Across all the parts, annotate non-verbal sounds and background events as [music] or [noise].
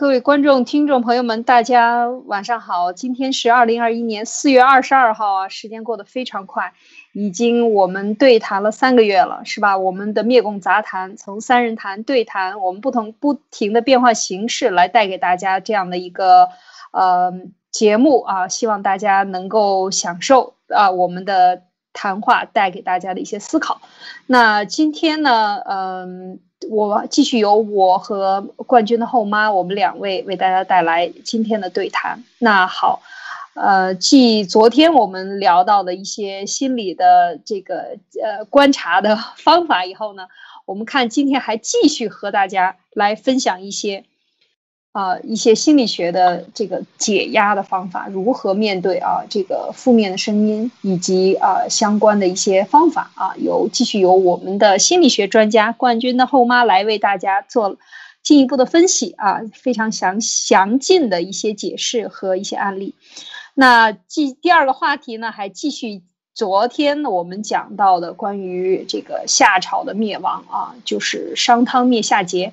各位观众、听众朋友们，大家晚上好。今天是二零二一年四月二十二号啊，时间过得非常快，已经我们对谈了三个月了，是吧？我们的灭共杂谈从三人谈对谈，我们不同不停的变换形式来带给大家这样的一个呃节目啊，希望大家能够享受啊我们的谈话带给大家的一些思考。那今天呢，嗯。我继续由我和冠军的后妈，我们两位为大家带来今天的对谈。那好，呃，继昨天我们聊到的一些心理的这个呃观察的方法以后呢，我们看今天还继续和大家来分享一些。啊，一些心理学的这个解压的方法，如何面对啊这个负面的声音，以及啊相关的一些方法啊，由继续由我们的心理学专家冠军的后妈来为大家做进一步的分析啊，非常详详尽的一些解释和一些案例。那继第二个话题呢，还继续昨天我们讲到的关于这个夏朝的灭亡啊，就是商汤灭夏桀。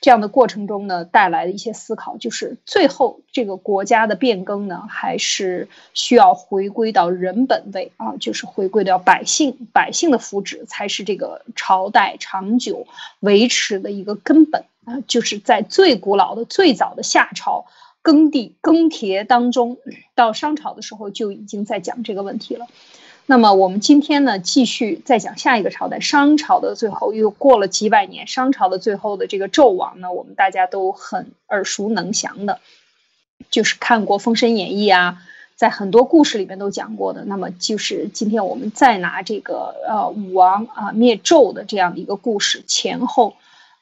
这样的过程中呢，带来的一些思考，就是最后这个国家的变更呢，还是需要回归到人本位啊，就是回归到百姓，百姓的福祉才是这个朝代长久维持的一个根本啊。就是在最古老的、最早的夏朝耕地耕田当中，到商朝的时候就已经在讲这个问题了。那么我们今天呢，继续再讲下一个朝代，商朝的最后又过了几百年，商朝的最后的这个纣王呢，我们大家都很耳熟能详的，就是看过《封神演义》啊，在很多故事里面都讲过的。那么就是今天我们再拿这个呃武王啊灭纣的这样的一个故事前后，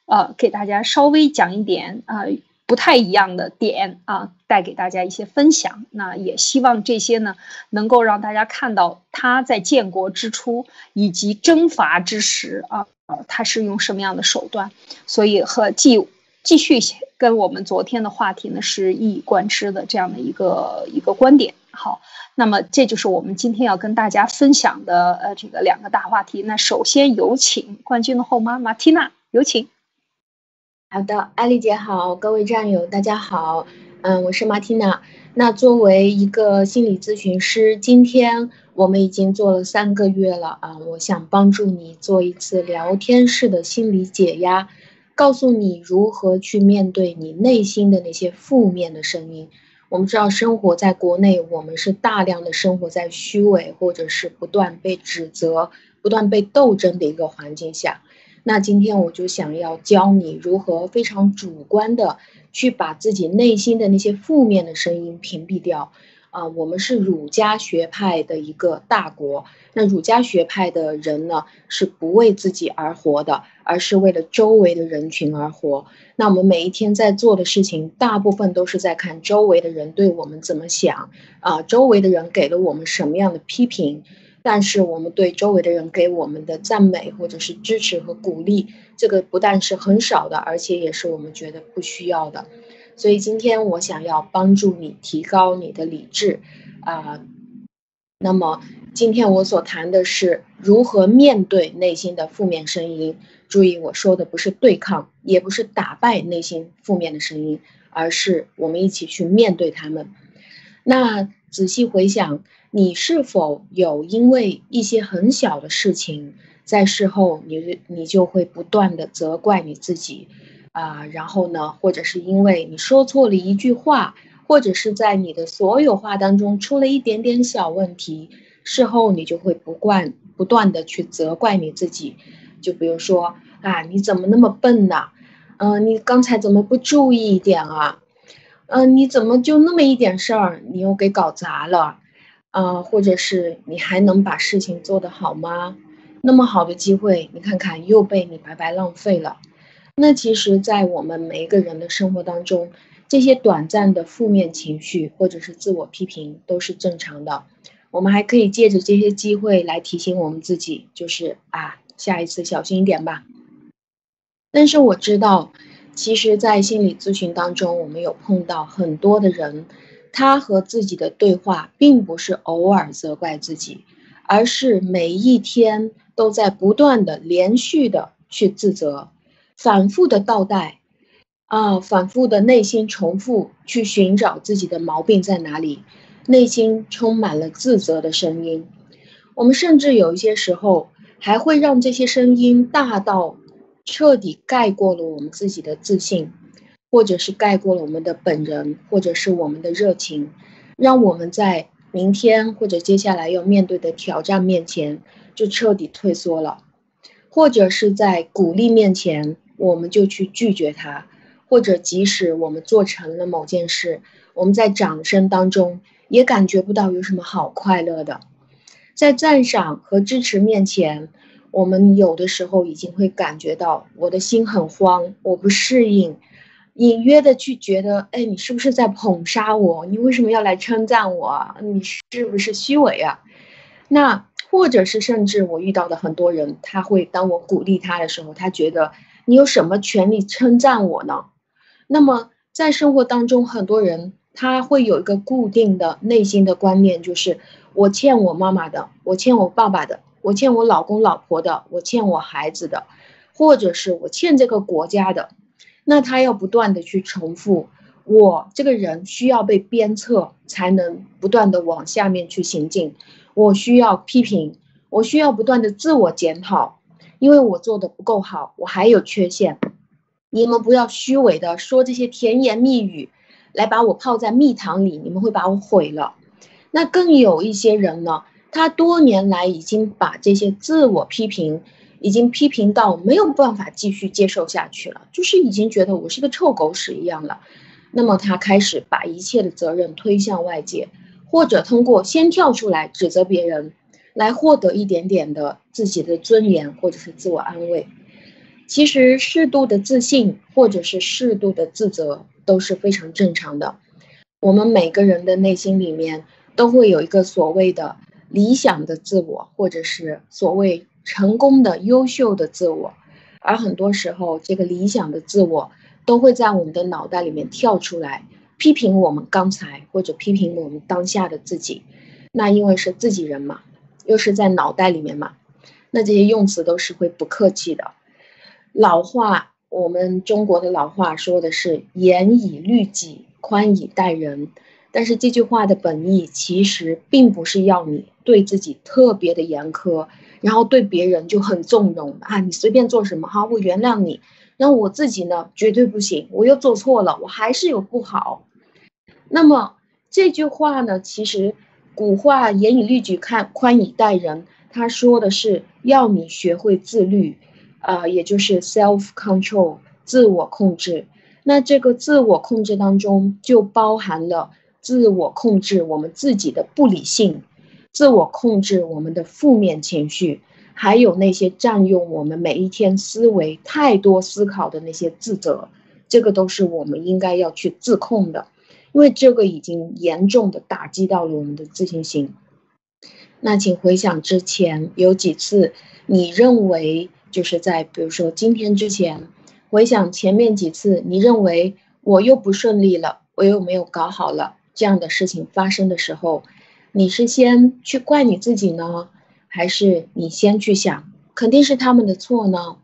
呃给大家稍微讲一点啊。不太一样的点啊，带给大家一些分享。那也希望这些呢，能够让大家看到他在建国之初以及征伐之时啊，他是用什么样的手段。所以和继继续跟我们昨天的话题呢是一以贯之的这样的一个一个观点。好，那么这就是我们今天要跟大家分享的呃这个两个大话题。那首先有请冠军的后妈马缇娜，有请。好的，艾丽姐好，各位战友大家好，嗯，我是马蒂娜。那作为一个心理咨询师，今天我们已经做了三个月了啊，我想帮助你做一次聊天式的心理解压，告诉你如何去面对你内心的那些负面的声音。我们知道，生活在国内，我们是大量的生活在虚伪或者是不断被指责、不断被斗争的一个环境下。那今天我就想要教你如何非常主观的去把自己内心的那些负面的声音屏蔽掉啊！我们是儒家学派的一个大国，那儒家学派的人呢是不为自己而活的，而是为了周围的人群而活。那我们每一天在做的事情，大部分都是在看周围的人对我们怎么想啊，周围的人给了我们什么样的批评。但是我们对周围的人给我们的赞美或者是支持和鼓励，这个不但是很少的，而且也是我们觉得不需要的。所以今天我想要帮助你提高你的理智，啊，那么今天我所谈的是如何面对内心的负面声音。注意我说的不是对抗，也不是打败内心负面的声音，而是我们一起去面对他们。那仔细回想。你是否有因为一些很小的事情，在事后你你就会不断的责怪你自己，啊，然后呢，或者是因为你说错了一句话，或者是在你的所有话当中出了一点点小问题，事后你就会不惯不断的去责怪你自己，就比如说啊，你怎么那么笨呢？嗯，你刚才怎么不注意一点啊？嗯，你怎么就那么一点事儿，你又给搞砸了？啊，或者是你还能把事情做得好吗？那么好的机会，你看看又被你白白浪费了。那其实，在我们每一个人的生活当中，这些短暂的负面情绪或者是自我批评都是正常的。我们还可以借着这些机会来提醒我们自己，就是啊，下一次小心一点吧。但是我知道，其实，在心理咨询当中，我们有碰到很多的人。他和自己的对话，并不是偶尔责怪自己，而是每一天都在不断的、连续的去自责，反复的倒带。啊，反复的内心重复去寻找自己的毛病在哪里，内心充满了自责的声音。我们甚至有一些时候还会让这些声音大到彻底盖过了我们自己的自信，或者是盖过了我们的本人，或者是我们的热情，让我们在明天或者接下来要面对的挑战面前就彻底退缩了，或者是在鼓励面前我们就去拒绝它。或者，即使我们做成了某件事，我们在掌声当中也感觉不到有什么好快乐的。在赞赏和支持面前，我们有的时候已经会感觉到我的心很慌，我不适应，隐约的去觉得，哎，你是不是在捧杀我？你为什么要来称赞我？你是不是虚伪啊？那或者是甚至我遇到的很多人，他会当我鼓励他的时候，他觉得你有什么权利称赞我呢？那么，在生活当中，很多人他会有一个固定的内心的观念，就是我欠我妈妈的，我欠我爸爸的，我欠我老公老婆的，我欠我孩子的，或者是我欠这个国家的。那他要不断的去重复，我这个人需要被鞭策，才能不断的往下面去行进。我需要批评，我需要不断的自我检讨，因为我做的不够好，我还有缺陷。你们不要虚伪的说这些甜言蜜语，来把我泡在蜜糖里，你们会把我毁了。那更有一些人呢，他多年来已经把这些自我批评，已经批评到没有办法继续接受下去了，就是已经觉得我是个臭狗屎一样了。那么他开始把一切的责任推向外界，或者通过先跳出来指责别人，来获得一点点的自己的尊严或者是自我安慰。其实适度的自信或者是适度的自责都是非常正常的。我们每个人的内心里面都会有一个所谓的理想的自我，或者是所谓成功的优秀的自我。而很多时候，这个理想的自我都会在我们的脑袋里面跳出来，批评我们刚才或者批评我们当下的自己。那因为是自己人嘛，又是在脑袋里面嘛，那这些用词都是会不客气的。老话，我们中国的老话说的是“严以律己，宽以待人”，但是这句话的本意其实并不是要你对自己特别的严苛，然后对别人就很纵容啊，你随便做什么哈，我原谅你。那我自己呢，绝对不行，我又做错了，我还是有不好。那么这句话呢，其实古话“严以律己，看宽以待人”，他说的是要你学会自律。啊，也就是 self control 自我控制。那这个自我控制当中就包含了自我控制我们自己的不理性，自我控制我们的负面情绪，还有那些占用我们每一天思维太多思考的那些自责，这个都是我们应该要去自控的，因为这个已经严重的打击到了我们的自信心。那请回想之前有几次，你认为。就是在比如说今天之前，回想前面几次，你认为我又不顺利了，我又没有搞好了这样的事情发生的时候，你是先去怪你自己呢，还是你先去想肯定是他们的错呢？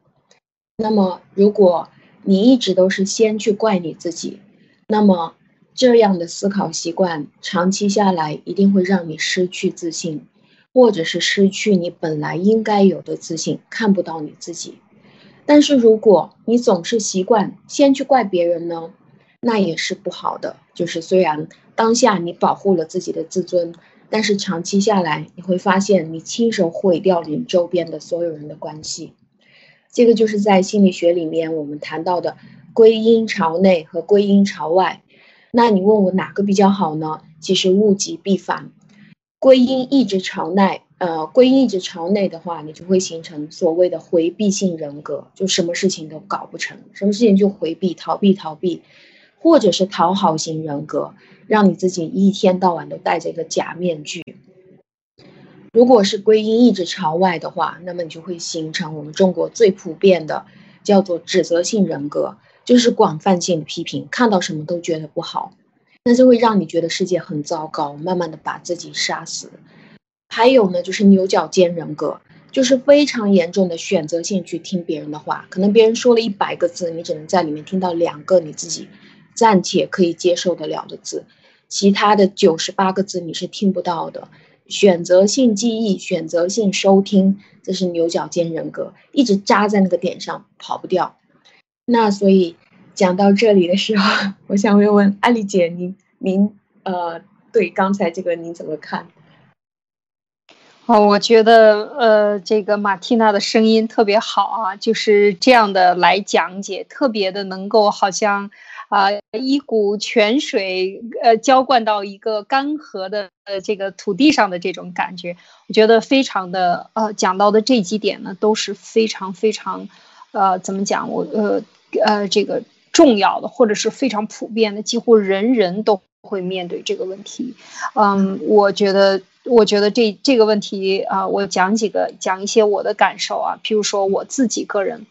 那么如果你一直都是先去怪你自己，那么这样的思考习惯长期下来一定会让你失去自信。或者是失去你本来应该有的自信，看不到你自己。但是如果你总是习惯先去怪别人呢，那也是不好的。就是虽然当下你保护了自己的自尊，但是长期下来你会发现你亲手毁掉你周边的所有人的关系。这个就是在心理学里面我们谈到的归因朝内和归因朝外。那你问我哪个比较好呢？其实物极必反。归因一直朝内，呃，归因一直朝内的话，你就会形成所谓的回避性人格，就什么事情都搞不成，什么事情就回避、逃避、逃避，或者是讨好型人格，让你自己一天到晚都戴着一个假面具。如果是归因一直朝外的话，那么你就会形成我们中国最普遍的叫做指责性人格，就是广泛性的批评，看到什么都觉得不好。那就会让你觉得世界很糟糕，慢慢的把自己杀死。还有呢，就是牛角尖人格，就是非常严重的选择性去听别人的话，可能别人说了一百个字，你只能在里面听到两个你自己暂且可以接受得了的字，其他的九十八个字你是听不到的。选择性记忆、选择性收听，这是牛角尖人格，一直扎在那个点上，跑不掉。那所以讲到这里的时候，[laughs] 我想问问艾丽姐，您您呃，对刚才这个您怎么看？哦，我觉得呃，这个马蒂娜的声音特别好啊，就是这样的来讲解，特别的能够好像啊，一股泉水呃浇灌到一个干涸的呃这个土地上的这种感觉，我觉得非常的呃讲到的这几点呢都是非常非常呃怎么讲我呃呃这个重要的或者是非常普遍的，几乎人人都会面对这个问题。嗯，我觉得。我觉得这这个问题啊，我讲几个，讲一些我的感受啊。譬如说我自己个人，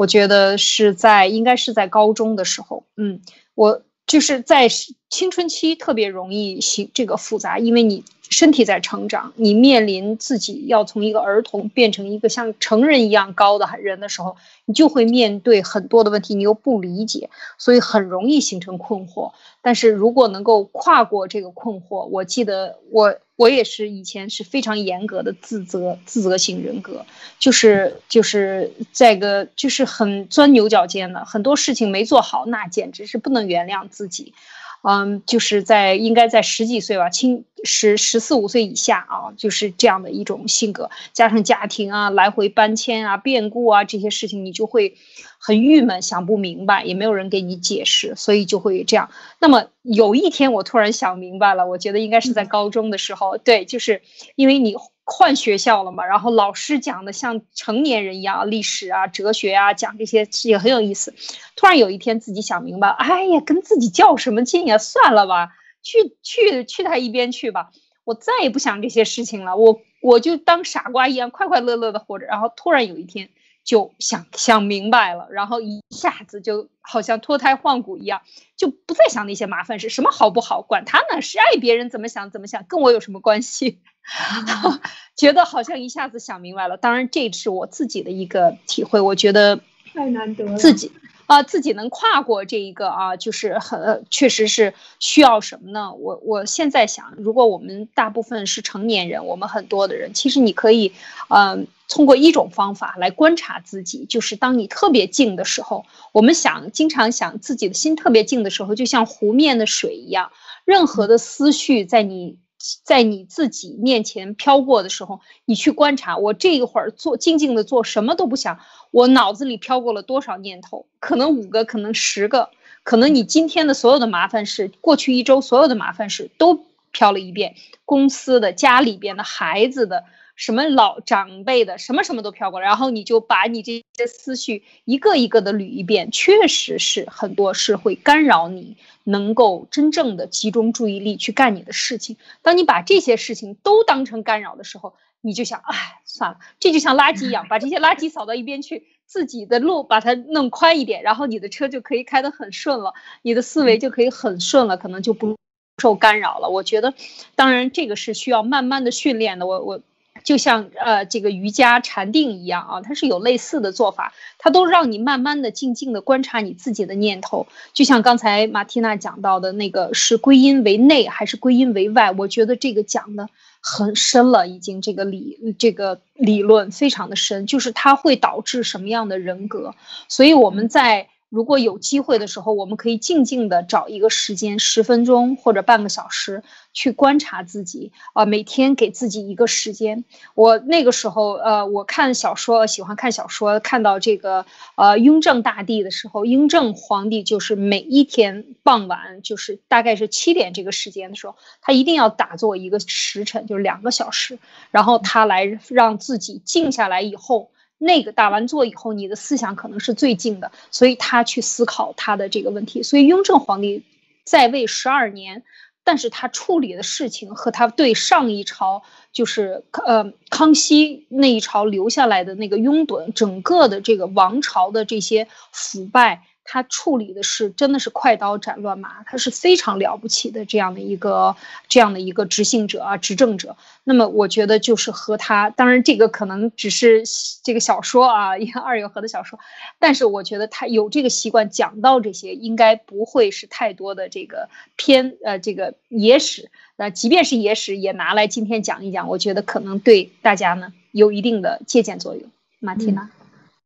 我觉得是在应该是在高中的时候，嗯，我就是在青春期特别容易形这个复杂，因为你身体在成长，你面临自己要从一个儿童变成一个像成人一样高的人的时候，你就会面对很多的问题，你又不理解，所以很容易形成困惑。但是如果能够跨过这个困惑，我记得我。我也是以前是非常严格的自责自责型人格，就是就是在个就是很钻牛角尖的，很多事情没做好，那简直是不能原谅自己。嗯，就是在应该在十几岁吧，青十十四五岁以下啊，就是这样的一种性格，加上家庭啊，来回搬迁啊，变故啊这些事情，你就会很郁闷，想不明白，也没有人给你解释，所以就会这样。那么有一天我突然想明白了，我觉得应该是在高中的时候，对，就是因为你。换学校了嘛，然后老师讲的像成年人一样，历史啊、哲学啊，讲这些也很有意思。突然有一天自己想明白，哎呀，跟自己较什么劲呀？算了吧，去去去他一边去吧，我再也不想这些事情了。我我就当傻瓜一样，快快乐乐的活着。然后突然有一天就想想明白了，然后一下子就好像脱胎换骨一样，就不再想那些麻烦事，什么好不好，管他呢，是爱别人怎么想怎么想，跟我有什么关系？[laughs] [laughs] 觉得好像一下子想明白了。当然，这是我自己的一个体会。我觉得太难得了，自己啊，自己能跨过这一个啊，就是很确实是需要什么呢？我我现在想，如果我们大部分是成年人，我们很多的人，其实你可以嗯，通过一种方法来观察自己，就是当你特别静的时候，我们想经常想自己的心特别静的时候，就像湖面的水一样，任何的思绪在你。在你自己面前飘过的时候，你去观察，我这一会儿做静静的做什么都不想，我脑子里飘过了多少念头？可能五个，可能十个，可能你今天的所有的麻烦事，过去一周所有的麻烦事都飘了一遍，公司的、家里边的、孩子的。什么老长辈的什么什么都飘过来，然后你就把你这些思绪一个一个的捋一遍，确实是很多是会干扰你能够真正的集中注意力去干你的事情。当你把这些事情都当成干扰的时候，你就想，哎，算了，这就像垃圾一样，把这些垃圾扫到一边去，自己的路把它弄宽一点，然后你的车就可以开得很顺了，你的思维就可以很顺了，可能就不受干扰了。我觉得，当然这个是需要慢慢的训练的。我我。就像呃这个瑜伽禅定一样啊，它是有类似的做法，它都让你慢慢的、静静的观察你自己的念头。就像刚才马蒂娜讲到的那个，是归因为内还是归因为外？我觉得这个讲的很深了，已经这个理这个理论非常的深，就是它会导致什么样的人格。所以我们在。如果有机会的时候，我们可以静静的找一个时间，十分钟或者半个小时，去观察自己啊。每天给自己一个时间。我那个时候，呃，我看小说，喜欢看小说，看到这个呃雍正大帝的时候，雍正皇帝就是每一天傍晚，就是大概是七点这个时间的时候，他一定要打坐一个时辰，就是两个小时，然后他来让自己静下来以后。那个打完坐以后，你的思想可能是最近的，所以他去思考他的这个问题。所以雍正皇帝在位十二年，但是他处理的事情和他对上一朝就是呃康熙那一朝留下来的那个拥趸，整个的这个王朝的这些腐败，他处理的是真的是快刀斩乱麻，他是非常了不起的这样的一个这样的一个执行者啊，执政者。那么我觉得就是和他，当然这个可能只是这个小说啊，一个二月河的小说，但是我觉得他有这个习惯讲到这些，应该不会是太多的这个偏呃这个野史。那即便是野史，也拿来今天讲一讲，我觉得可能对大家呢有一定的借鉴作用。马蒂娜。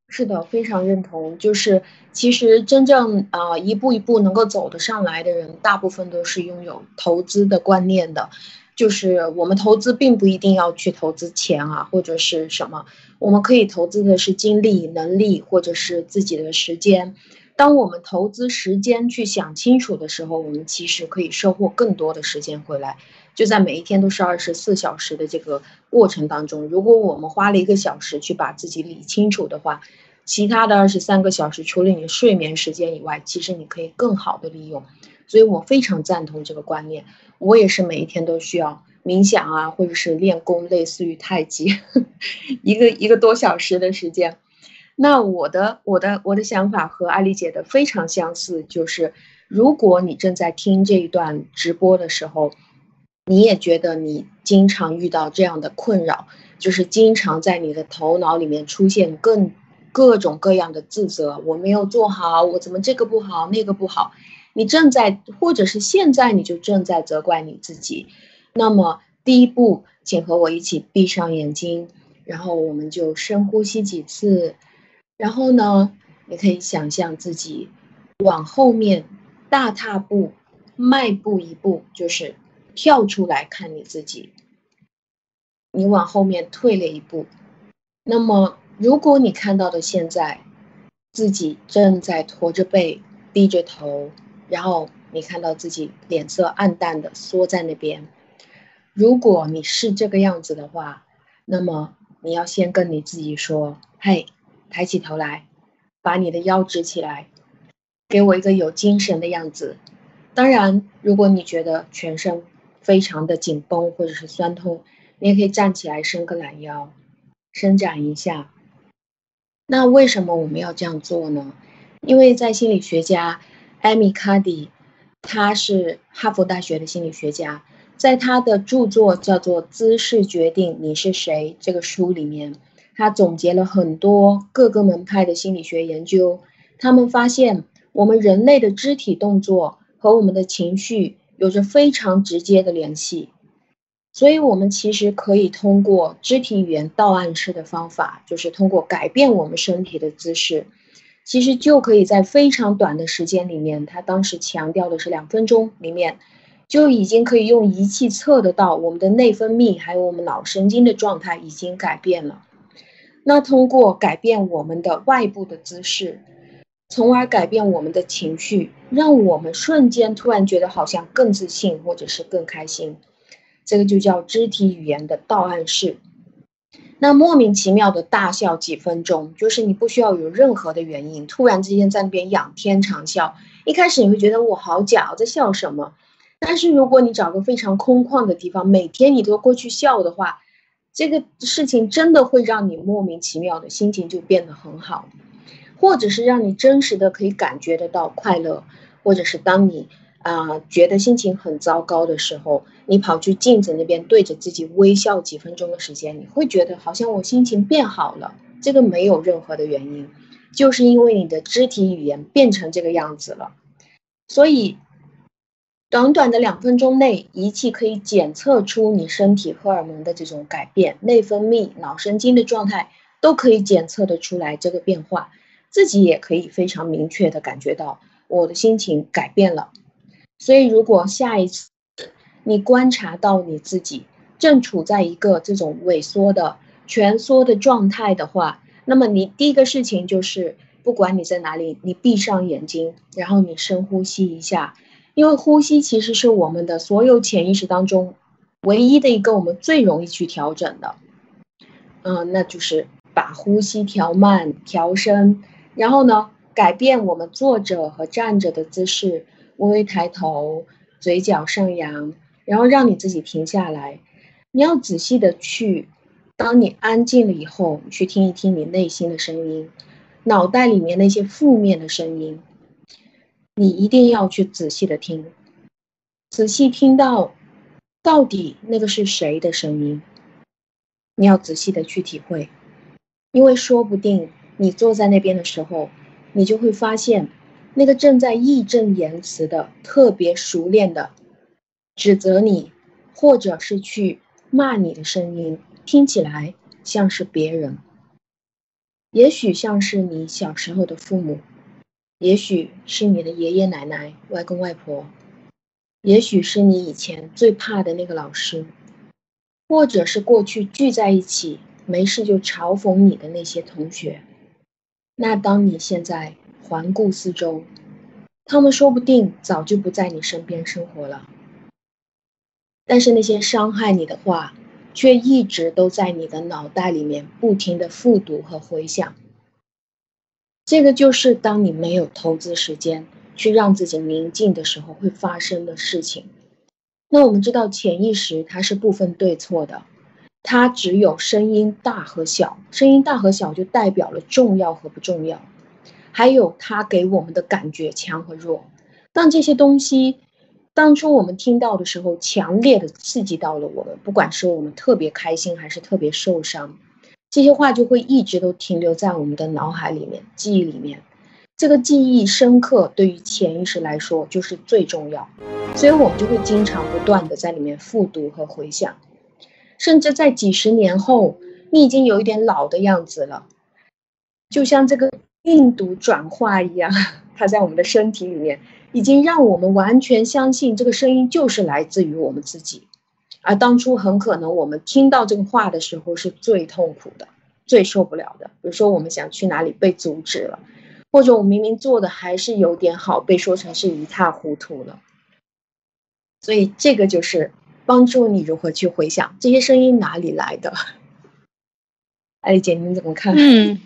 是的，非常认同。就是其实真正啊一步一步能够走得上来的人，大部分都是拥有投资的观念的。就是我们投资并不一定要去投资钱啊，或者是什么，我们可以投资的是精力、能力，或者是自己的时间。当我们投资时间去想清楚的时候，我们其实可以收获更多的时间回来。就在每一天都是二十四小时的这个过程当中，如果我们花了一个小时去把自己理清楚的话，其他的二十三个小时，除了你睡眠时间以外，其实你可以更好的利用。所以我非常赞同这个观念。我也是每一天都需要冥想啊，或者是练功，类似于太极，[laughs] 一个一个多小时的时间。那我的我的我的想法和艾丽姐的非常相似，就是如果你正在听这一段直播的时候。你也觉得你经常遇到这样的困扰，就是经常在你的头脑里面出现更各种各样的自责，我没有做好，我怎么这个不好那个不好？你正在，或者是现在你就正在责怪你自己。那么第一步，请和我一起闭上眼睛，然后我们就深呼吸几次，然后呢，你可以想象自己往后面大踏步迈步一步，就是。跳出来看你自己，你往后面退了一步。那么，如果你看到的现在自己正在驼着背、低着头，然后你看到自己脸色暗淡的缩在那边，如果你是这个样子的话，那么你要先跟你自己说：“嘿，抬起头来，把你的腰直起来，给我一个有精神的样子。”当然，如果你觉得全身，非常的紧绷或者是酸痛，你也可以站起来伸个懒腰，伸展一下。那为什么我们要这样做呢？因为在心理学家艾米卡迪，他是哈佛大学的心理学家，在他的著作叫做《姿势决定你是谁》这个书里面，他总结了很多各个门派的心理学研究，他们发现我们人类的肢体动作和我们的情绪。有着非常直接的联系，所以我们其实可以通过肢体语言倒暗示的方法，就是通过改变我们身体的姿势，其实就可以在非常短的时间里面，他当时强调的是两分钟里面，就已经可以用仪器测得到我们的内分泌还有我们脑神经的状态已经改变了。那通过改变我们的外部的姿势。从而改变我们的情绪，让我们瞬间突然觉得好像更自信，或者是更开心。这个就叫肢体语言的倒暗示。那莫名其妙的大笑几分钟，就是你不需要有任何的原因，突然之间在那边仰天长啸。一开始你会觉得我好假，我在笑什么？但是如果你找个非常空旷的地方，每天你都过去笑的话，这个事情真的会让你莫名其妙的心情就变得很好。或者是让你真实的可以感觉得到快乐，或者是当你啊觉得心情很糟糕的时候，你跑去镜子那边对着自己微笑几分钟的时间，你会觉得好像我心情变好了。这个没有任何的原因，就是因为你的肢体语言变成这个样子了。所以，短短的两分钟内，仪器可以检测出你身体荷尔蒙的这种改变，内分泌、脑神经的状态都可以检测得出来这个变化。自己也可以非常明确的感觉到我的心情改变了，所以如果下一次你观察到你自己正处在一个这种萎缩的蜷缩的状态的话，那么你第一个事情就是，不管你在哪里，你闭上眼睛，然后你深呼吸一下，因为呼吸其实是我们的所有潜意识当中唯一的一个我们最容易去调整的，嗯，那就是把呼吸调慢、调深。然后呢，改变我们坐着和站着的姿势，微微抬头，嘴角上扬，然后让你自己停下来。你要仔细的去，当你安静了以后，去听一听你内心的声音，脑袋里面那些负面的声音，你一定要去仔细的听，仔细听到到底那个是谁的声音，你要仔细的去体会，因为说不定你坐在那边的时候，你就会发现那个正在义正言辞的、特别熟练的指责你，或者是去骂你的声音，听起来像是别人，也许像是你小时候的父母。也许是你的爷爷奶奶、外公外婆，也许是你以前最怕的那个老师，或者是过去聚在一起没事就嘲讽你的那些同学。那当你现在环顾四周，他们说不定早就不在你身边生活了，但是那些伤害你的话，却一直都在你的脑袋里面不停的复读和回想。这个就是当你没有投资时间去让自己宁静的时候会发生的事情。那我们知道潜意识它是不分对错的，它只有声音大和小，声音大和小就代表了重要和不重要，还有它给我们的感觉强和弱。当这些东西当初我们听到的时候，强烈的刺激到了我们，不管是我们特别开心还是特别受伤。这些话就会一直都停留在我们的脑海里面、记忆里面。这个记忆深刻，对于潜意识来说就是最重要，所以我们就会经常不断的在里面复读和回想，甚至在几十年后，你已经有一点老的样子了，就像这个病毒转化一样，[laughs] 它在我们的身体里面，已经让我们完全相信这个声音就是来自于我们自己。而当初很可能我们听到这个话的时候是最痛苦的、最受不了的。比如说我们想去哪里被阻止了，或者我明明做的还是有点好，被说成是一塌糊涂了。所以这个就是帮助你如何去回想 [laughs] 这些声音哪里来的。[laughs] 艾丽姐，你怎么看？嗯，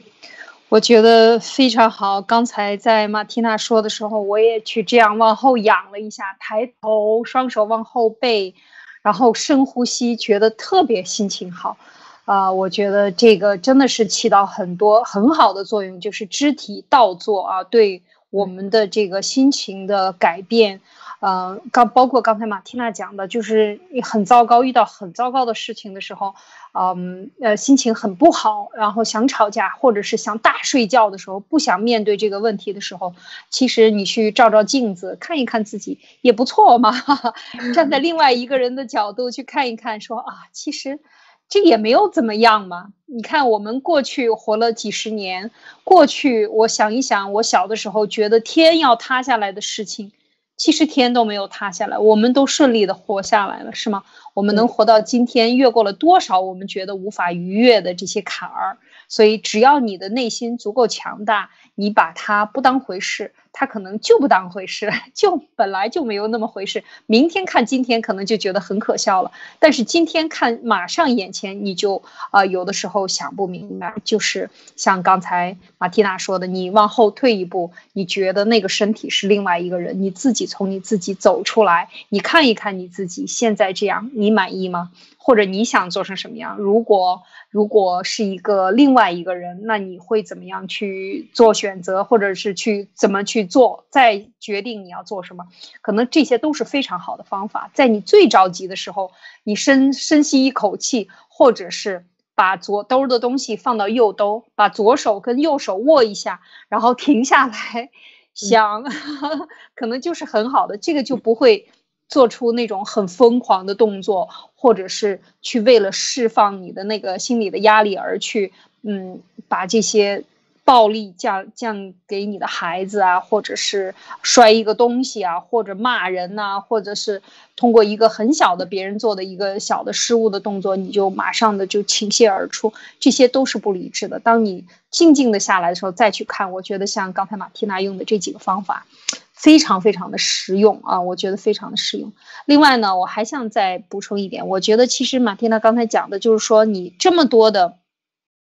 我觉得非常好。刚才在马蒂娜说的时候，我也去这样往后仰了一下，抬头，双手往后背。然后深呼吸，觉得特别心情好，啊，我觉得这个真的是起到很多很好的作用，就是肢体倒坐啊，对我们的这个心情的改变。呃，刚包括刚才马蒂娜讲的，就是很糟糕，遇到很糟糕的事情的时候，嗯，呃，心情很不好，然后想吵架，或者是想大睡觉的时候，不想面对这个问题的时候，其实你去照照镜子，看一看自己也不错嘛。[laughs] 站在另外一个人的角度去看一看，说啊，其实这也没有怎么样嘛。你看我们过去活了几十年，过去我想一想，我小的时候觉得天要塌下来的事情。其实天都没有塌下来，我们都顺利的活下来了，是吗？我们能活到今天，越过了多少我们觉得无法逾越的这些坎儿？所以，只要你的内心足够强大，你把它不当回事。他可能就不当回事，[laughs] 就本来就没有那么回事。明天看今天，可能就觉得很可笑了。但是今天看马上眼前，你就啊，有的时候想不明白。就是像刚才马蒂娜说的，你往后退一步，你觉得那个身体是另外一个人，你自己从你自己走出来，你看一看你自己现在这样，你满意吗？或者你想做成什么样？如果如果是一个另外一个人，那你会怎么样去做选择，或者是去怎么去做，再决定你要做什么？可能这些都是非常好的方法。在你最着急的时候，你深深吸一口气，或者是把左兜的东西放到右兜，把左手跟右手握一下，然后停下来 [laughs] 想，[laughs] 可能就是很好的。这个就不会。做出那种很疯狂的动作，或者是去为了释放你的那个心理的压力而去，嗯，把这些暴力降降给你的孩子啊，或者是摔一个东西啊，或者骂人呐，或者是通过一个很小的别人做的一个小的失误的动作，你就马上的就倾泻而出，这些都是不理智的。当你静静的下来的时候，再去看，我觉得像刚才马蒂娜用的这几个方法。非常非常的实用啊，我觉得非常的实用。另外呢，我还想再补充一点，我觉得其实马蒂娜刚才讲的就是说，你这么多的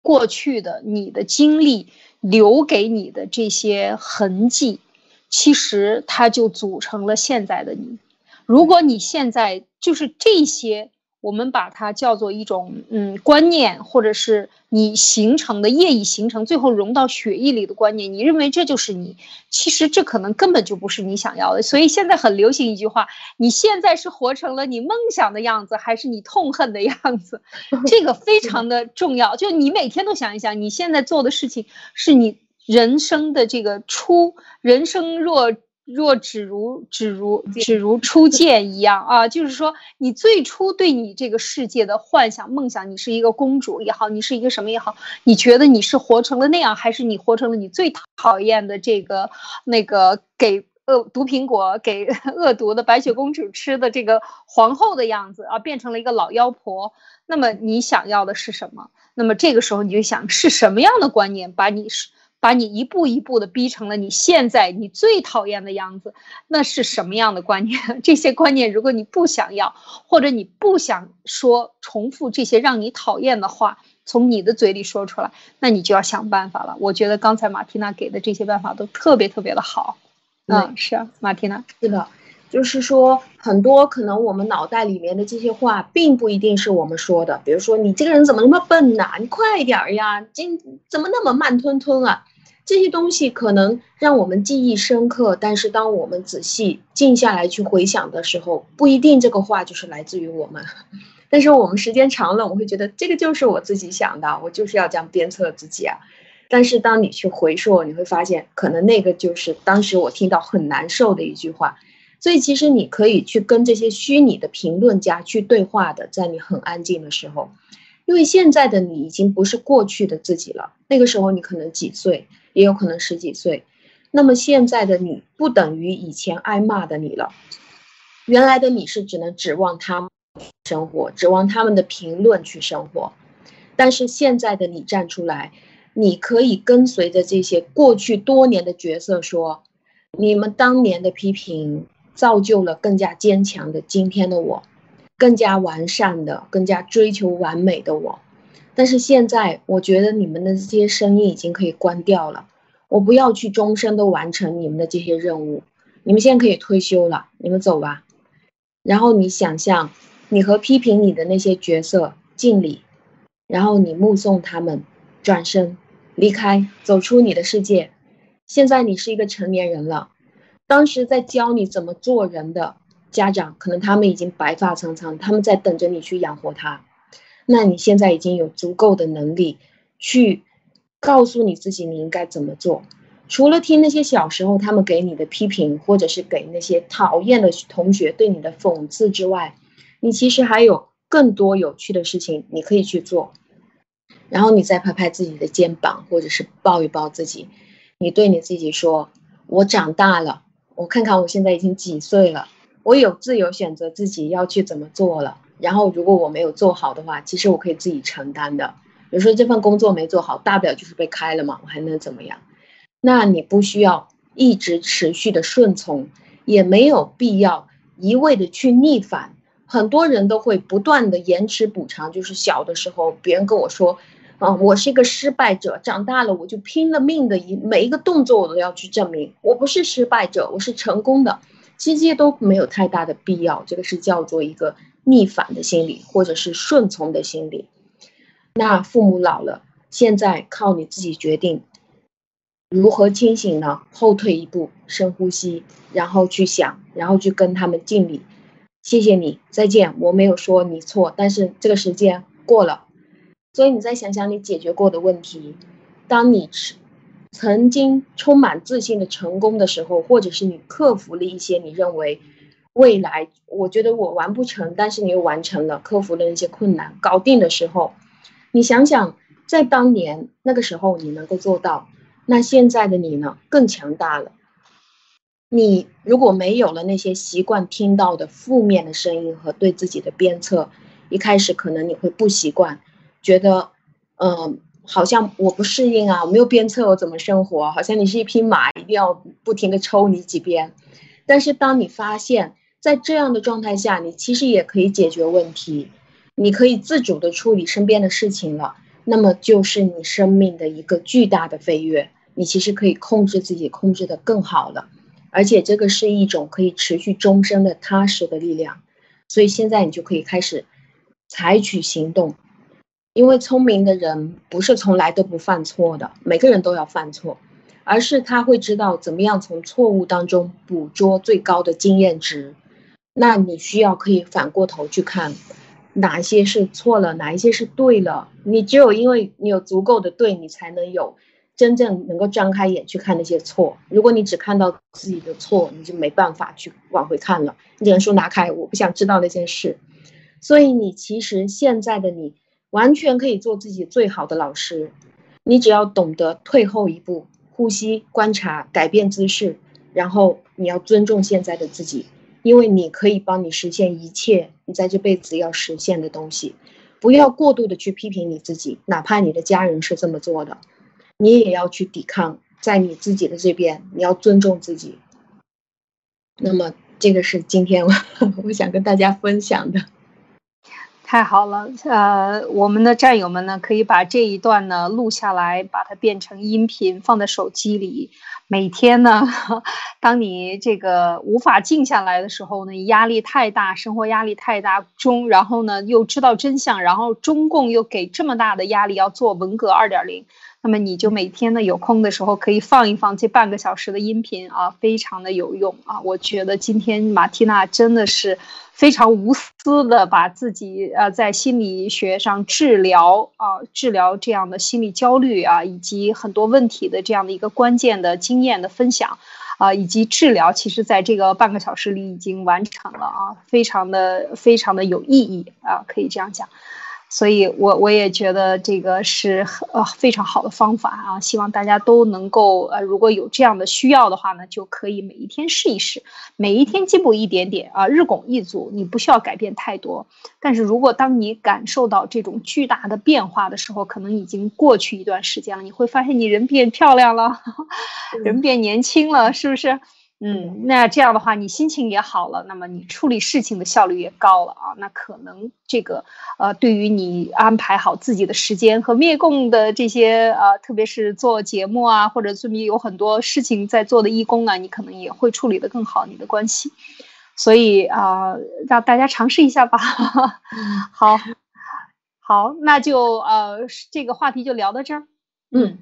过去的你的经历留给你的这些痕迹，其实它就组成了现在的你。如果你现在就是这些我们把它叫做一种嗯观念，或者是你形成的业已形成，最后融到血液里的观念。你认为这就是你，其实这可能根本就不是你想要的。所以现在很流行一句话：你现在是活成了你梦想的样子，还是你痛恨的样子？这个非常的重要。就你每天都想一想，你现在做的事情是你人生的这个初人生若。若只如只如只如初见一样啊，就是说，你最初对你这个世界的幻想、梦想，你是一个公主也好，你是一个什么也好，你觉得你是活成了那样，还是你活成了你最讨厌的这个那个给恶毒苹果、给恶毒的白雪公主吃的这个皇后的样子啊，变成了一个老妖婆？那么你想要的是什么？那么这个时候你就想，是什么样的观念把你是？把你一步一步的逼成了你现在你最讨厌的样子，那是什么样的观念？[laughs] 这些观念，如果你不想要，或者你不想说重复这些让你讨厌的话，从你的嘴里说出来，那你就要想办法了。我觉得刚才马缇娜给的这些办法都特别特别的好。嗯，是啊，马缇娜，是的，就是说很多可能我们脑袋里面的这些话，并不一定是我们说的。比如说，你这个人怎么那么笨呐？你快点儿呀！今怎么那么慢吞吞啊？这些东西可能让我们记忆深刻，但是当我们仔细静下来去回想的时候，不一定这个话就是来自于我们。[laughs] 但是我们时间长了，我会觉得这个就是我自己想的，我就是要这样鞭策自己啊。但是当你去回溯，你会发现，可能那个就是当时我听到很难受的一句话。所以其实你可以去跟这些虚拟的评论家去对话的，在你很安静的时候，因为现在的你已经不是过去的自己了。那个时候你可能几岁？也有可能十几岁，那么现在的你不等于以前挨骂的你了。原来的你是只能指望他们生活，指望他们的评论去生活，但是现在的你站出来，你可以跟随着这些过去多年的角色说，你们当年的批评造就了更加坚强的今天的我，更加完善的、更加追求完美的我。但是现在，我觉得你们的这些声音已经可以关掉了。我不要去终身都完成你们的这些任务，你们现在可以退休了，你们走吧。然后你想象，你和批评你的那些角色敬礼，然后你目送他们转身离开，走出你的世界。现在你是一个成年人了，当时在教你怎么做人的家长，可能他们已经白发苍苍，他们在等着你去养活他。那你现在已经有足够的能力去告诉你自己你应该怎么做。除了听那些小时候他们给你的批评，或者是给那些讨厌的同学对你的讽刺之外，你其实还有更多有趣的事情你可以去做。然后你再拍拍自己的肩膀，或者是抱一抱自己，你对你自己说：“我长大了，我看看我现在已经几岁了，我有自由选择自己要去怎么做了。”然后，如果我没有做好的话，其实我可以自己承担的。比如说这份工作没做好，大不了就是被开了嘛，我还能怎么样？那你不需要一直持续的顺从，也没有必要一味的去逆反。很多人都会不断的延迟补偿，就是小的时候别人跟我说，啊，我是一个失败者，长大了我就拼了命的一每一个动作我都要去证明我不是失败者，我是成功的。其实这些都没有太大的必要，这个是叫做一个。逆反的心理，或者是顺从的心理。那父母老了，现在靠你自己决定如何清醒呢？后退一步，深呼吸，然后去想，然后去跟他们敬礼，谢谢你，再见。我没有说你错，但是这个时间过了，所以你再想想你解决过的问题。当你曾经充满自信的成功的时候，或者是你克服了一些你认为。未来，我觉得我完不成，但是你又完成了，克服了那些困难，搞定的时候，你想想，在当年那个时候你能够做到，那现在的你呢，更强大了。你如果没有了那些习惯听到的负面的声音和对自己的鞭策，一开始可能你会不习惯，觉得，嗯，好像我不适应啊，我没有鞭策我怎么生活？好像你是一匹马，一定要不停的抽你几鞭。但是当你发现，在这样的状态下，你其实也可以解决问题，你可以自主的处理身边的事情了。那么就是你生命的一个巨大的飞跃，你其实可以控制自己，控制的更好了。而且这个是一种可以持续终身的踏实的力量。所以现在你就可以开始采取行动。因为聪明的人不是从来都不犯错的，每个人都要犯错，而是他会知道怎么样从错误当中捕捉最高的经验值。那你需要可以反过头去看，哪一些是错了，哪一些是对了。你只有因为你有足够的对，你才能有真正能够张开眼去看那些错。如果你只看到自己的错，你就没办法去往回看了。你只能说拿开，我不想知道那件事。所以你其实现在的你。完全可以做自己最好的老师，你只要懂得退后一步，呼吸、观察、改变姿势，然后你要尊重现在的自己，因为你可以帮你实现一切你在这辈子要实现的东西。不要过度的去批评你自己，哪怕你的家人是这么做的，你也要去抵抗。在你自己的这边，你要尊重自己。那么，这个是今天我 [laughs] 我想跟大家分享的。太好了，呃，我们的战友们呢，可以把这一段呢录下来，把它变成音频，放在手机里。每天呢，[laughs] 当你这个无法静下来的时候呢，压力太大，生活压力太大中，然后呢又知道真相，然后中共又给这么大的压力要做文革二点零，那么你就每天呢有空的时候可以放一放这半个小时的音频啊，非常的有用啊。我觉得今天马蒂娜真的是。非常无私的把自己呃在心理学上治疗啊治疗这样的心理焦虑啊以及很多问题的这样的一个关键的经验的分享啊以及治疗，其实在这个半个小时里已经完成了啊，非常的非常的有意义啊，可以这样讲。所以，我我也觉得这个是呃非常好的方法啊，希望大家都能够呃，如果有这样的需要的话呢，就可以每一天试一试，每一天进步一点点啊，日拱一卒，你不需要改变太多。但是如果当你感受到这种巨大的变化的时候，可能已经过去一段时间了，你会发现你人变漂亮了，[laughs] 人变年轻了，是不是？嗯，那这样的话，你心情也好了，那么你处理事情的效率也高了啊。那可能这个呃，对于你安排好自己的时间和灭共的这些呃，特别是做节目啊，或者说你有很多事情在做的义工呢，你可能也会处理的更好你的关系。所以啊，让大家尝试一下吧。[laughs] 好，好，那就呃，这个话题就聊到这儿。嗯。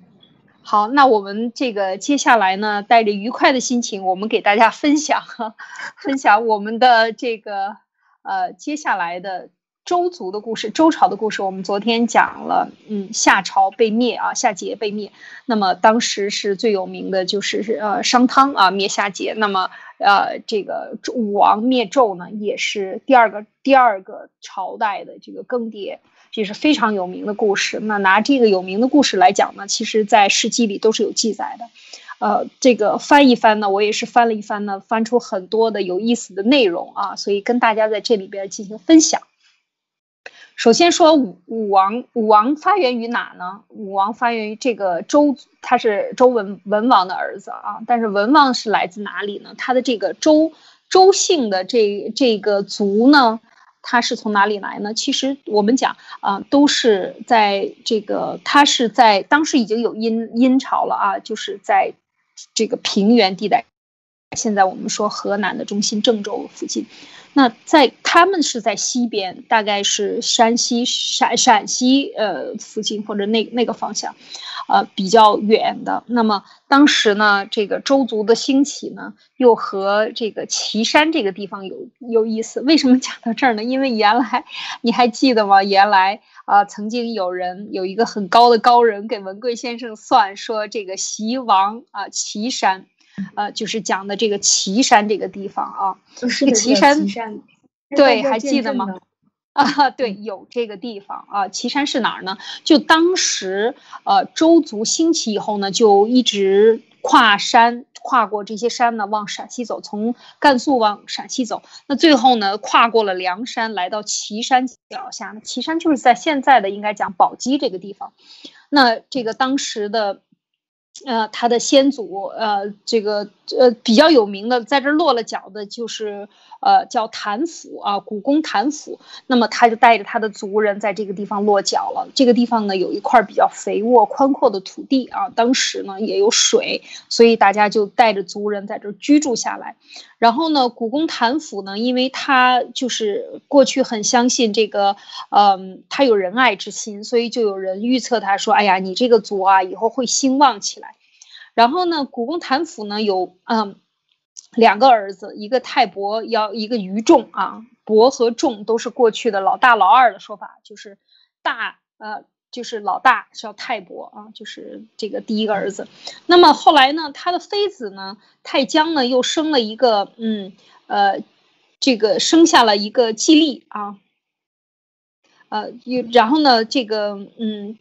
好，那我们这个接下来呢，带着愉快的心情，我们给大家分享 [laughs] 分享我们的这个呃接下来的周族的故事，周朝的故事。我们昨天讲了，嗯，夏朝被灭啊，夏桀被灭。那么当时是最有名的就是呃商汤啊灭夏桀。那么呃这个武王灭纣呢，也是第二个第二个朝代的这个更迭。也是非常有名的故事。那拿这个有名的故事来讲呢，其实，在《史记》里都是有记载的。呃，这个翻一翻呢，我也是翻了一翻呢，翻出很多的有意思的内容啊，所以跟大家在这里边进行分享。首先说武武王，武王发源于哪呢？武王发源于这个周，他是周文文王的儿子啊。但是文王是来自哪里呢？他的这个周周姓的这这个族呢？它是从哪里来呢？其实我们讲啊，都是在这个，它是在当时已经有殷殷朝了啊，就是在这个平原地带，现在我们说河南的中心郑州附近。那在他们是在西边，大概是山西陕陕西呃附近或者那那个方向，呃比较远的。那么当时呢，这个周族的兴起呢，又和这个岐山这个地方有有意思。为什么讲到这儿呢？因为原来你还记得吗？原来啊，曾经有人有一个很高的高人给文贵先生算说，这个齐王啊，岐山。呃，就是讲的这个岐山这个地方啊，这个岐山，对，还记得吗？啊，对，有这个地方啊。岐山是哪儿呢？就当时呃周族兴起以后呢，就一直跨山，跨过这些山呢，往陕西走，从甘肃往陕西走。那最后呢，跨过了梁山，来到岐山脚下。那岐山就是在现在的应该讲宝鸡这个地方。那这个当时的。呃，他的先祖，呃，这个呃，比较有名的，在这落了脚的，就是呃，叫谭府啊，古公谭府。那么他就带着他的族人在这个地方落脚了。这个地方呢，有一块比较肥沃、宽阔的土地啊，当时呢也有水，所以大家就带着族人在这居住下来。然后呢，古公谭府呢，因为他就是过去很相信这个，嗯，他有仁爱之心，所以就有人预测他说，哎呀，你这个族啊，以后会兴旺起来。然后呢，古公谭府呢有嗯两个儿子，一个太伯，要一个于仲啊，伯和仲都是过去的老大老二的说法，就是大呃就是老大叫太伯啊，就是这个第一个儿子。那么后来呢，他的妃子呢太姜呢又生了一个嗯呃这个生下了一个季历啊，呃然后呢这个嗯。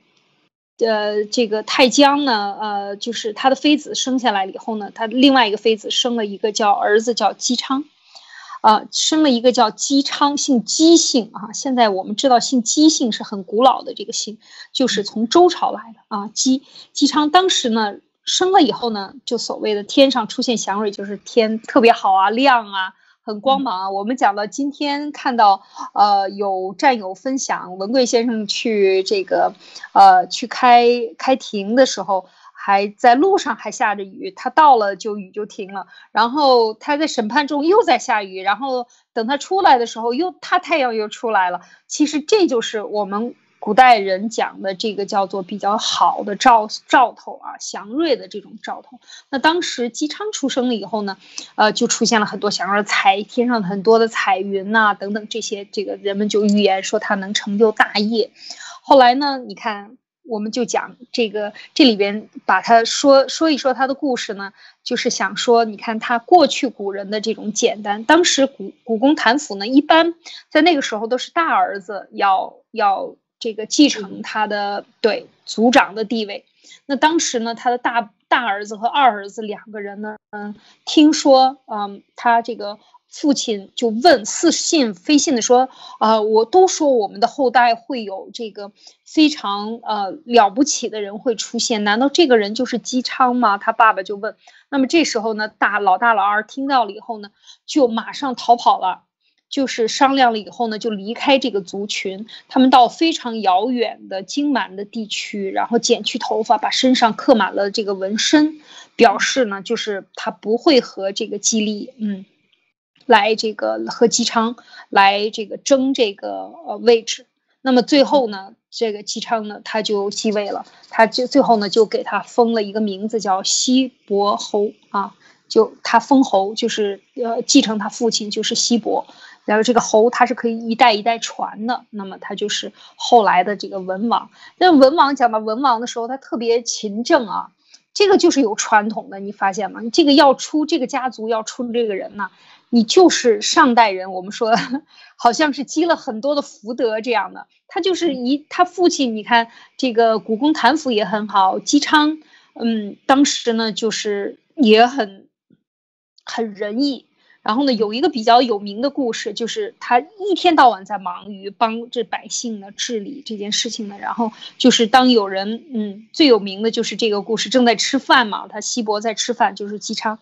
呃，这个太姜呢，呃，就是他的妃子生下来了以后呢，他另外一个妃子生了一个叫儿子叫姬昌，啊，生了一个叫姬昌，姓姬姓啊。现在我们知道姓姬姓是很古老的这个姓，就是从周朝来的啊。姬姬昌当时呢生了以后呢，就所谓的天上出现祥瑞，就是天特别好啊，亮啊。很光芒啊！我们讲了，今天看到，呃，有战友分享，文贵先生去这个，呃，去开开庭的时候，还在路上还下着雨，他到了就雨就停了，然后他在审判中又在下雨，然后等他出来的时候又他太阳又出来了。其实这就是我们。古代人讲的这个叫做比较好的兆兆头啊，祥瑞的这种兆头。那当时姬昌出生了以后呢，呃，就出现了很多祥瑞彩天上很多的彩云呐等等这些，这个人们就预言说他能成就大业。后来呢，你看我们就讲这个这里边把他说说一说他的故事呢，就是想说，你看他过去古人的这种简单，当时古古公谭府呢，一般在那个时候都是大儿子要要。这个继承他的对族长的地位，那当时呢，他的大大儿子和二儿子两个人呢，嗯，听说，嗯，他这个父亲就问似信非信的说，啊，我都说我们的后代会有这个非常呃了不起的人会出现，难道这个人就是姬昌吗？他爸爸就问。那么这时候呢，大老大老二听到了以后呢，就马上逃跑了。就是商量了以后呢，就离开这个族群，他们到非常遥远的荆蛮的地区，然后剪去头发，把身上刻满了这个纹身，表示呢，就是他不会和这个姬利，嗯，来这个和姬昌来这个争这个呃位置。那么最后呢，这个姬昌呢，他就继位了，他就最后呢，就给他封了一个名字叫西伯侯啊，就他封侯，就是呃继承他父亲就是西伯。然后这个侯他是可以一代一代传的，那么他就是后来的这个文王。那文王讲到文王的时候，他特别勤政啊，这个就是有传统的，你发现吗？这个要出这个家族要出这个人呢，你就是上代人，我们说好像是积了很多的福德这样的。他就是一他父亲，你看这个古公谭府也很好，姬昌，嗯，当时呢就是也很很仁义。然后呢，有一个比较有名的故事，就是他一天到晚在忙于帮这百姓呢治理这件事情呢。然后就是当有人，嗯，最有名的就是这个故事，正在吃饭嘛，他西伯在吃饭，就是姬昌，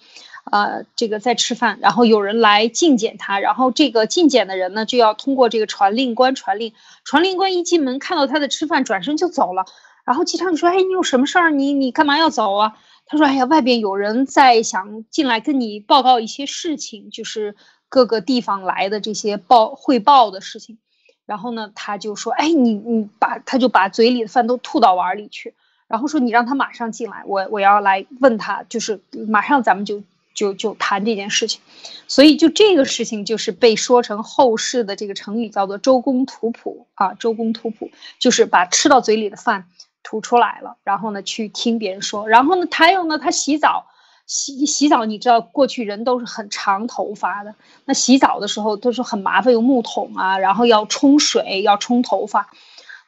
呃，这个在吃饭，然后有人来觐见他，然后这个觐见的人呢就要通过这个传令官传令，传令官一进门看到他在吃饭，转身就走了。然后姬昌就说：“哎，你有什么事儿？你你干嘛要走啊？”他说：“哎呀，外边有人在想进来跟你报告一些事情，就是各个地方来的这些报汇报的事情。然后呢，他就说：‘哎，你你把他就把嘴里的饭都吐到碗里去。’然后说你让他马上进来，我我要来问他，就是马上咱们就就就谈这件事情。所以就这个事情就是被说成后世的这个成语叫做‘周公吐哺’啊，‘周公吐哺’就是把吃到嘴里的饭。”吐出来了，然后呢，去听别人说，然后呢，还有呢，他洗澡，洗洗澡，你知道，过去人都是很长头发的，那洗澡的时候都是很麻烦，用木桶啊，然后要冲水，要冲头发，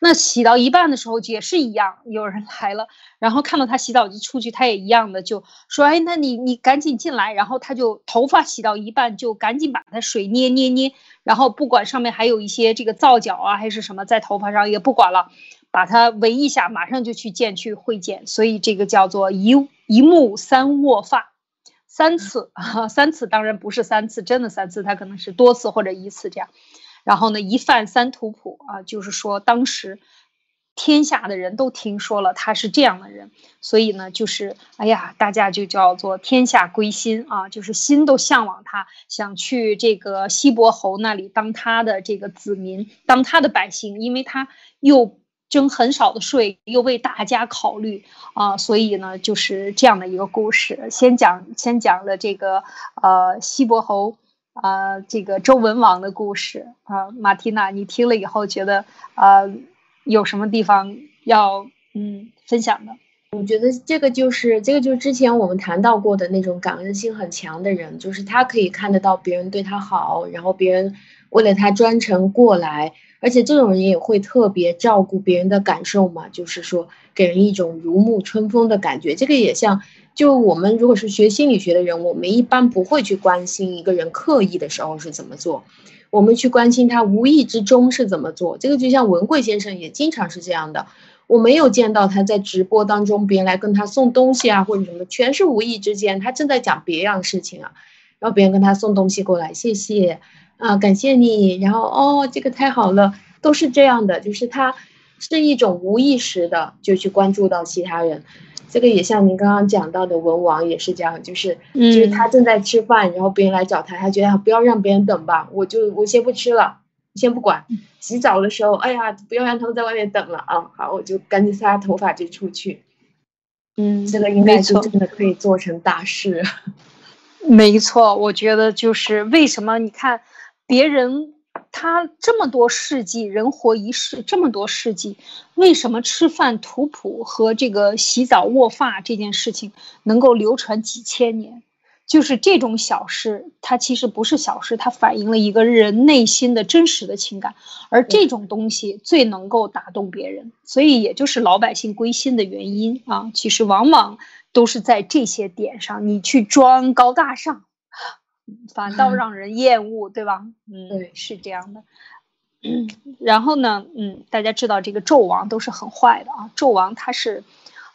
那洗到一半的时候也是一样，有人来了，然后看到他洗澡就出去，他也一样的就说，哎，那你你赶紧进来，然后他就头发洗到一半就赶紧把他水捏捏捏，然后不管上面还有一些这个皂角啊还是什么在头发上也不管了。把它围一下，马上就去见去会见，所以这个叫做一一目三握发，三次，三次当然不是三次，真的三次，他可能是多次或者一次这样。然后呢，一犯三图谱啊，就是说当时。天下的人都听说了他是这样的人，所以呢，就是哎呀，大家就叫做天下归心啊，就是心都向往他，想去这个西伯侯那里当他的这个子民，当他的百姓，因为他又征很少的税，又为大家考虑啊，所以呢，就是这样的一个故事。先讲先讲了这个呃西伯侯啊，这个周文王的故事啊，马蒂娜，你听了以后觉得呃。有什么地方要嗯分享的？我觉得这个就是这个就是之前我们谈到过的那种感恩心很强的人，就是他可以看得到别人对他好，然后别人为了他专程过来，而且这种人也会特别照顾别人的感受嘛，就是说给人一种如沐春风的感觉。这个也像，就我们如果是学心理学的人，我们一般不会去关心一个人刻意的时候是怎么做。我们去关心他无意之中是怎么做，这个就像文贵先生也经常是这样的。我没有见到他在直播当中别人来跟他送东西啊或者什么，全是无意之间，他正在讲别样事情啊，然后别人跟他送东西过来，谢谢啊，感谢你，然后哦，这个太好了，都是这样的，就是他是一种无意识的就去关注到其他人。这个也像您刚刚讲到的文王也是这样，就是就是他正在吃饭，然后别人来找他，他觉得不要让别人等吧，我就我先不吃了，先不管。洗澡的时候，哎呀，不要让他们在外面等了啊，好，我就赶紧擦头发就出去。嗯，这个应该是真的可以做成大事。[laughs] 没错，我觉得就是为什么你看别人。他这么多世纪，人活一世这么多世纪，为什么吃饭图谱和这个洗澡卧发这件事情能够流传几千年？就是这种小事，它其实不是小事，它反映了一个人内心的真实的情感，而这种东西最能够打动别人，所以也就是老百姓归心的原因啊。其实往往都是在这些点上，你去装高大上。反倒让人厌恶，对吧？嗯，对，是这样的。嗯，然后呢，嗯，大家知道这个纣王都是很坏的啊。纣王他是，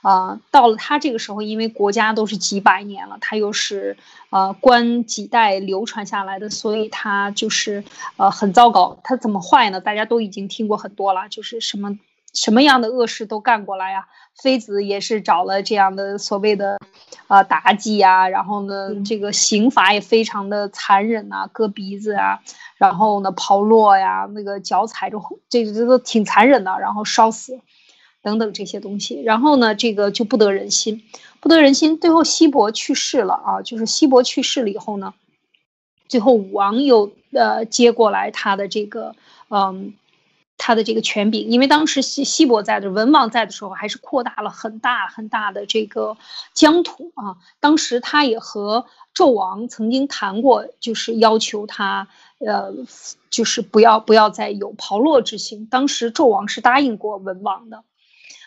啊，到了他这个时候，因为国家都是几百年了，他又是呃官几代流传下来的，所以他就是呃很糟糕。他怎么坏呢？大家都已经听过很多了，就是什么。什么样的恶事都干过来呀？妃子也是找了这样的所谓的，啊妲己呀，然后呢，这个刑罚也非常的残忍呐，割鼻子啊，然后呢刨落呀，那个脚踩着，这这都挺残忍的，然后烧死，等等这些东西，然后呢，这个就不得人心，不得人心，最后西伯去世了啊，就是西伯去世了以后呢，最后武王又呃接过来他的这个嗯。他的这个权柄，因为当时西西伯在的文王在的时候，还是扩大了很大很大的这个疆土啊。当时他也和纣王曾经谈过，就是要求他，呃，就是不要不要再有炮烙之行。当时纣王是答应过文王的。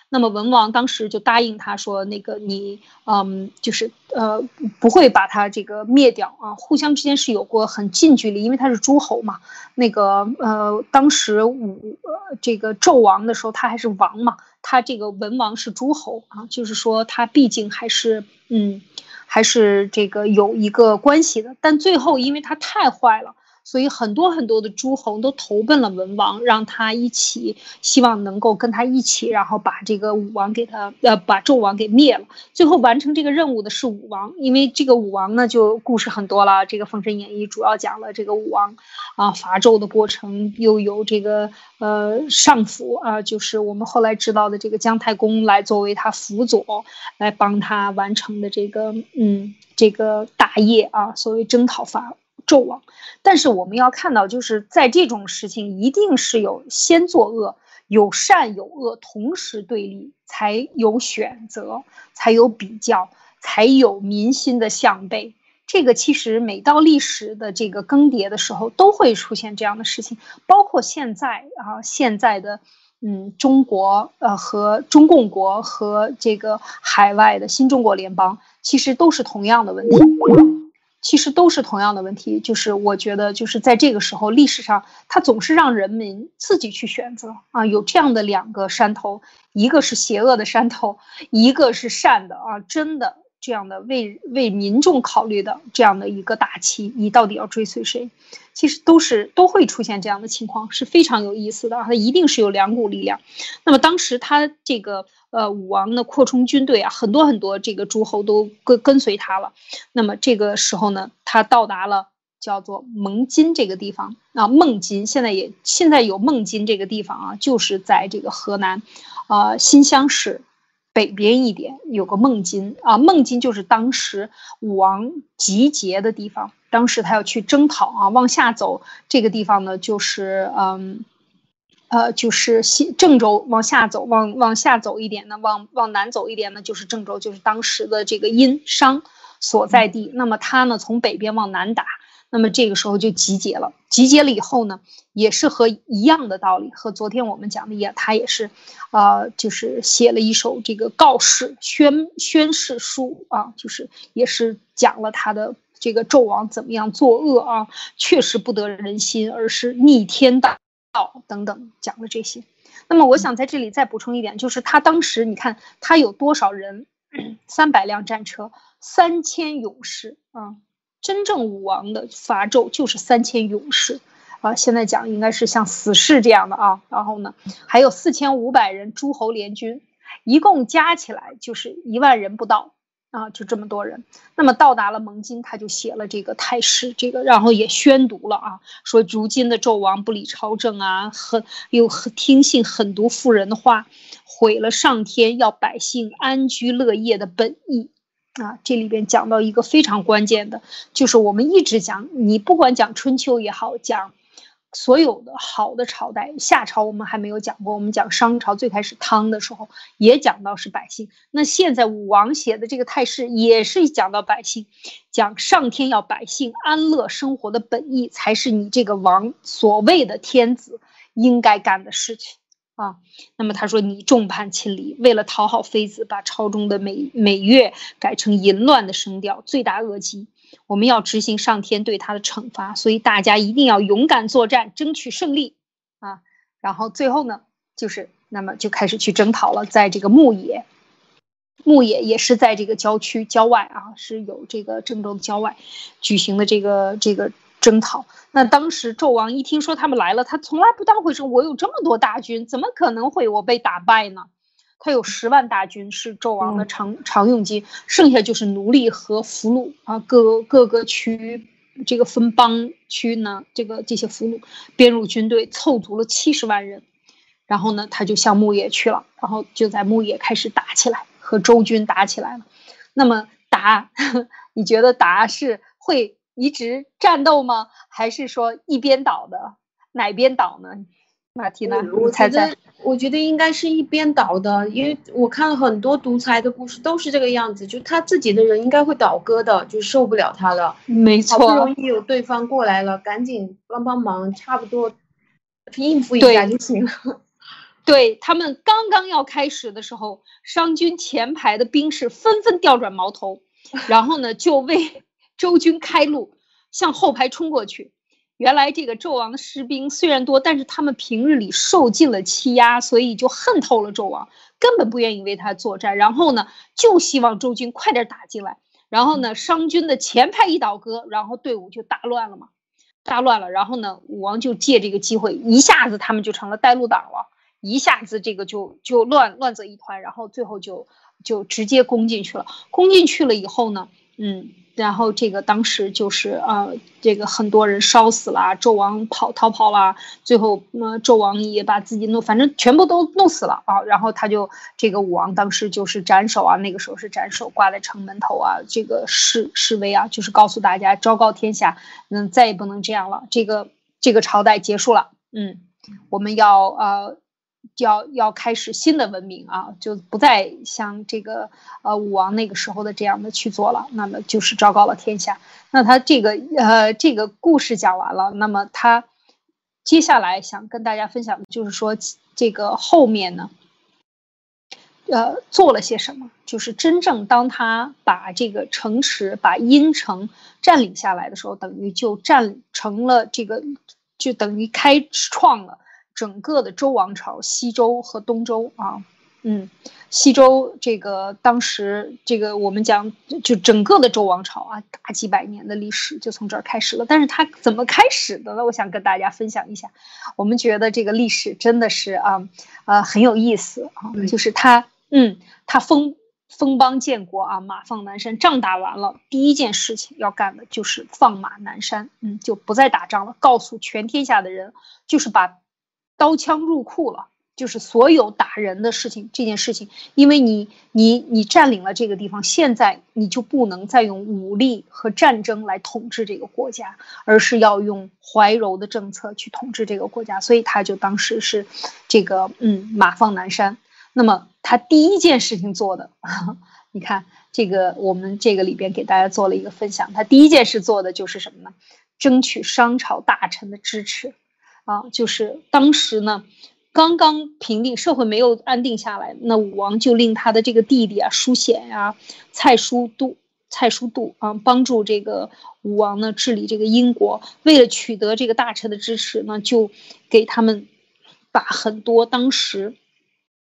那么文王当时就答应他说：“那个你，嗯，就是呃，不会把他这个灭掉啊。互相之间是有过很近距离，因为他是诸侯嘛。那个呃，当时武呃这个纣王的时候，他还是王嘛，他这个文王是诸侯啊，就是说他毕竟还是嗯，还是这个有一个关系的。但最后因为他太坏了。”所以很多很多的诸侯都投奔了文王，让他一起，希望能够跟他一起，然后把这个武王给他，呃，把纣王给灭了。最后完成这个任务的是武王，因为这个武王呢，就故事很多了。这个《封神演义》主要讲了这个武王，啊，伐纣的过程，又有这个呃上辅啊，就是我们后来知道的这个姜太公来作为他辅佐，来帮他完成的这个嗯这个大业啊，所谓征讨伐。纣王，但是我们要看到，就是在这种事情，一定是有先作恶，有善有恶同时对立，才有选择，才有比较，才有民心的向背。这个其实每到历史的这个更迭的时候，都会出现这样的事情，包括现在啊，现在的嗯，中国呃和中共国和这个海外的新中国联邦，其实都是同样的问题。其实都是同样的问题，就是我觉得，就是在这个时候，历史上它总是让人民自己去选择啊，有这样的两个山头，一个是邪恶的山头，一个是善的啊，真的这样的为为民众考虑的这样的一个大旗，你到底要追随谁？其实都是都会出现这样的情况，是非常有意思的。它一定是有两股力量。那么当时他这个呃武王呢扩充军队啊，很多很多这个诸侯都跟跟随他了。那么这个时候呢，他到达了叫做蒙津这个地方啊，孟津现在也现在有孟津这个地方啊，就是在这个河南，呃新乡市。北边一点有个孟津啊，孟津就是当时武王集结的地方。当时他要去征讨啊，往下走这个地方呢，就是嗯，呃，就是西郑州往下走，往往下走一点呢，往往南走一点呢，就是郑州，就是当时的这个殷商所在地。那么他呢，从北边往南打。那么这个时候就集结了，集结了以后呢，也是和一样的道理，和昨天我们讲的一样，他也是，呃，就是写了一首这个告示宣宣誓书啊，就是也是讲了他的这个纣王怎么样作恶啊，确实不得人心，而是逆天大道等等，讲了这些。那么我想在这里再补充一点，就是他当时你看他有多少人，三百辆战车，三千勇士啊。真正武王的伐纣就是三千勇士，啊，现在讲应该是像死士这样的啊。然后呢，还有四千五百人诸侯联军，一共加起来就是一万人不到啊，就这么多人。那么到达了蒙津，他就写了这个太师，这个然后也宣读了啊，说如今的纣王不理朝政啊，很又很听信狠毒妇人的话，毁了上天要百姓安居乐业的本意。啊，这里边讲到一个非常关键的，就是我们一直讲，你不管讲春秋也好，讲所有的好的朝代，夏朝我们还没有讲过，我们讲商朝最开始汤的时候也讲到是百姓。那现在武王写的这个太师也是讲到百姓，讲上天要百姓安乐生活的本意，才是你这个王所谓的天子应该干的事情。啊，那么他说你众叛亲离，为了讨好妃子，把朝中的美美乐改成淫乱的声调，罪大恶极。我们要执行上天对他的惩罚，所以大家一定要勇敢作战，争取胜利啊！然后最后呢，就是那么就开始去征讨了，在这个牧野，牧野也是在这个郊区郊外啊，是有这个郑州的郊外举行的这个这个。征讨，那当时纣王一听说他们来了，他从来不当回事。我有这么多大军，怎么可能会我被打败呢？他有十万大军是纣王的常常用军，剩下就是奴隶和俘虏啊，各各个区这个分邦区呢，这个这些俘虏编入军队，凑足了七十万人，然后呢，他就向牧野去了，然后就在牧野开始打起来，和周军打起来了。那么打，[laughs] 你觉得打是会？一直战斗吗？还是说一边倒的？哪边倒呢？马蒂娜，我觉得，我觉得应该是一边倒的，因为我看了很多独裁的故事，都是这个样子，就他自己的人应该会倒戈的，就受不了他了。没错，好不容易有对方过来了，赶紧帮帮忙，差不多应付一下就行了。[laughs] 对他们刚刚要开始的时候，商军前排的兵士纷纷调转矛头，然后呢，就为。周军开路，向后排冲过去。原来这个纣王的士兵虽然多，但是他们平日里受尽了欺压，所以就恨透了纣王，根本不愿意为他作战。然后呢，就希望周军快点打进来。然后呢，商军的前排一倒戈，然后队伍就大乱了嘛，大乱了。然后呢，武王就借这个机会，一下子他们就成了带路党了，一下子这个就就乱乱作一团。然后最后就就直接攻进去了。攻进去了以后呢，嗯。然后这个当时就是呃，这个很多人烧死了，纣王跑逃跑了，最后那纣王也把自己弄，反正全部都弄死了啊。然后他就这个武王当时就是斩首啊，那个时候是斩首挂在城门头啊，这个示示威啊，就是告诉大家昭告天下，嗯，再也不能这样了，这个这个朝代结束了，嗯，我们要呃。要要开始新的文明啊，就不再像这个呃武王那个时候的这样的去做了。那么就是昭告了天下。那他这个呃这个故事讲完了，那么他接下来想跟大家分享的就是说这个后面呢，呃做了些什么？就是真正当他把这个城池把阴城占领下来的时候，等于就占成了这个，就等于开创了。整个的周王朝，西周和东周啊，嗯，西周这个当时这个我们讲就整个的周王朝啊，大几百年的历史就从这儿开始了。但是它怎么开始的呢？我想跟大家分享一下。我们觉得这个历史真的是啊，呃，很有意思啊。就是他，嗯，他封封邦建国啊，马放南山，仗打完了，第一件事情要干的就是放马南山，嗯，就不再打仗了，告诉全天下的人，就是把刀枪入库了。就是所有打人的事情，这件事情，因为你你你占领了这个地方，现在你就不能再用武力和战争来统治这个国家，而是要用怀柔的政策去统治这个国家。所以他就当时是这个嗯马放南山。那么他第一件事情做的，[laughs] 你看这个我们这个里边给大家做了一个分享，他第一件事做的就是什么呢？争取商朝大臣的支持啊，就是当时呢。刚刚平定社会没有安定下来，那武王就令他的这个弟弟啊，叔显呀、蔡叔度、蔡叔度啊，帮助这个武王呢治理这个殷国。为了取得这个大臣的支持呢，就给他们把很多当时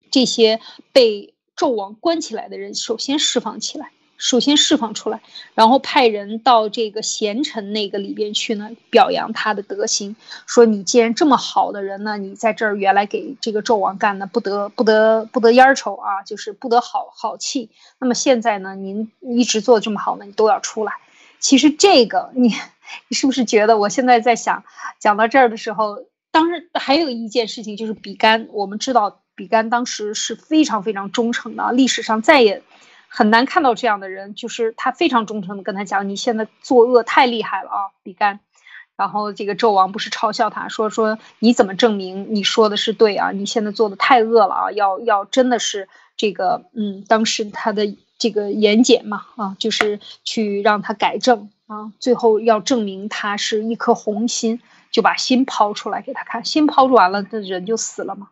这些被纣王关起来的人首先释放起来。首先释放出来，然后派人到这个贤臣那个里边去呢，表扬他的德行，说你既然这么好的人呢，你在这儿原来给这个纣王干的不得不得不得烟抽啊，就是不得好好气。那么现在呢，您一直做的这么好呢，你都要出来。其实这个你 [laughs] 你是不是觉得我现在在想讲到这儿的时候，当时还有一件事情就是比干，我们知道比干当时是非常非常忠诚的，历史上再也。很难看到这样的人，就是他非常忠诚的跟他讲：“你现在作恶太厉害了啊，比干。”然后这个纣王不是嘲笑他说：“说你怎么证明你说的是对啊？你现在做的太恶了啊！要要真的是这个，嗯，当时他的这个严简嘛，啊，就是去让他改正啊，最后要证明他是一颗红心，就把心抛出来给他看，心抛出完了，这人就死了嘛。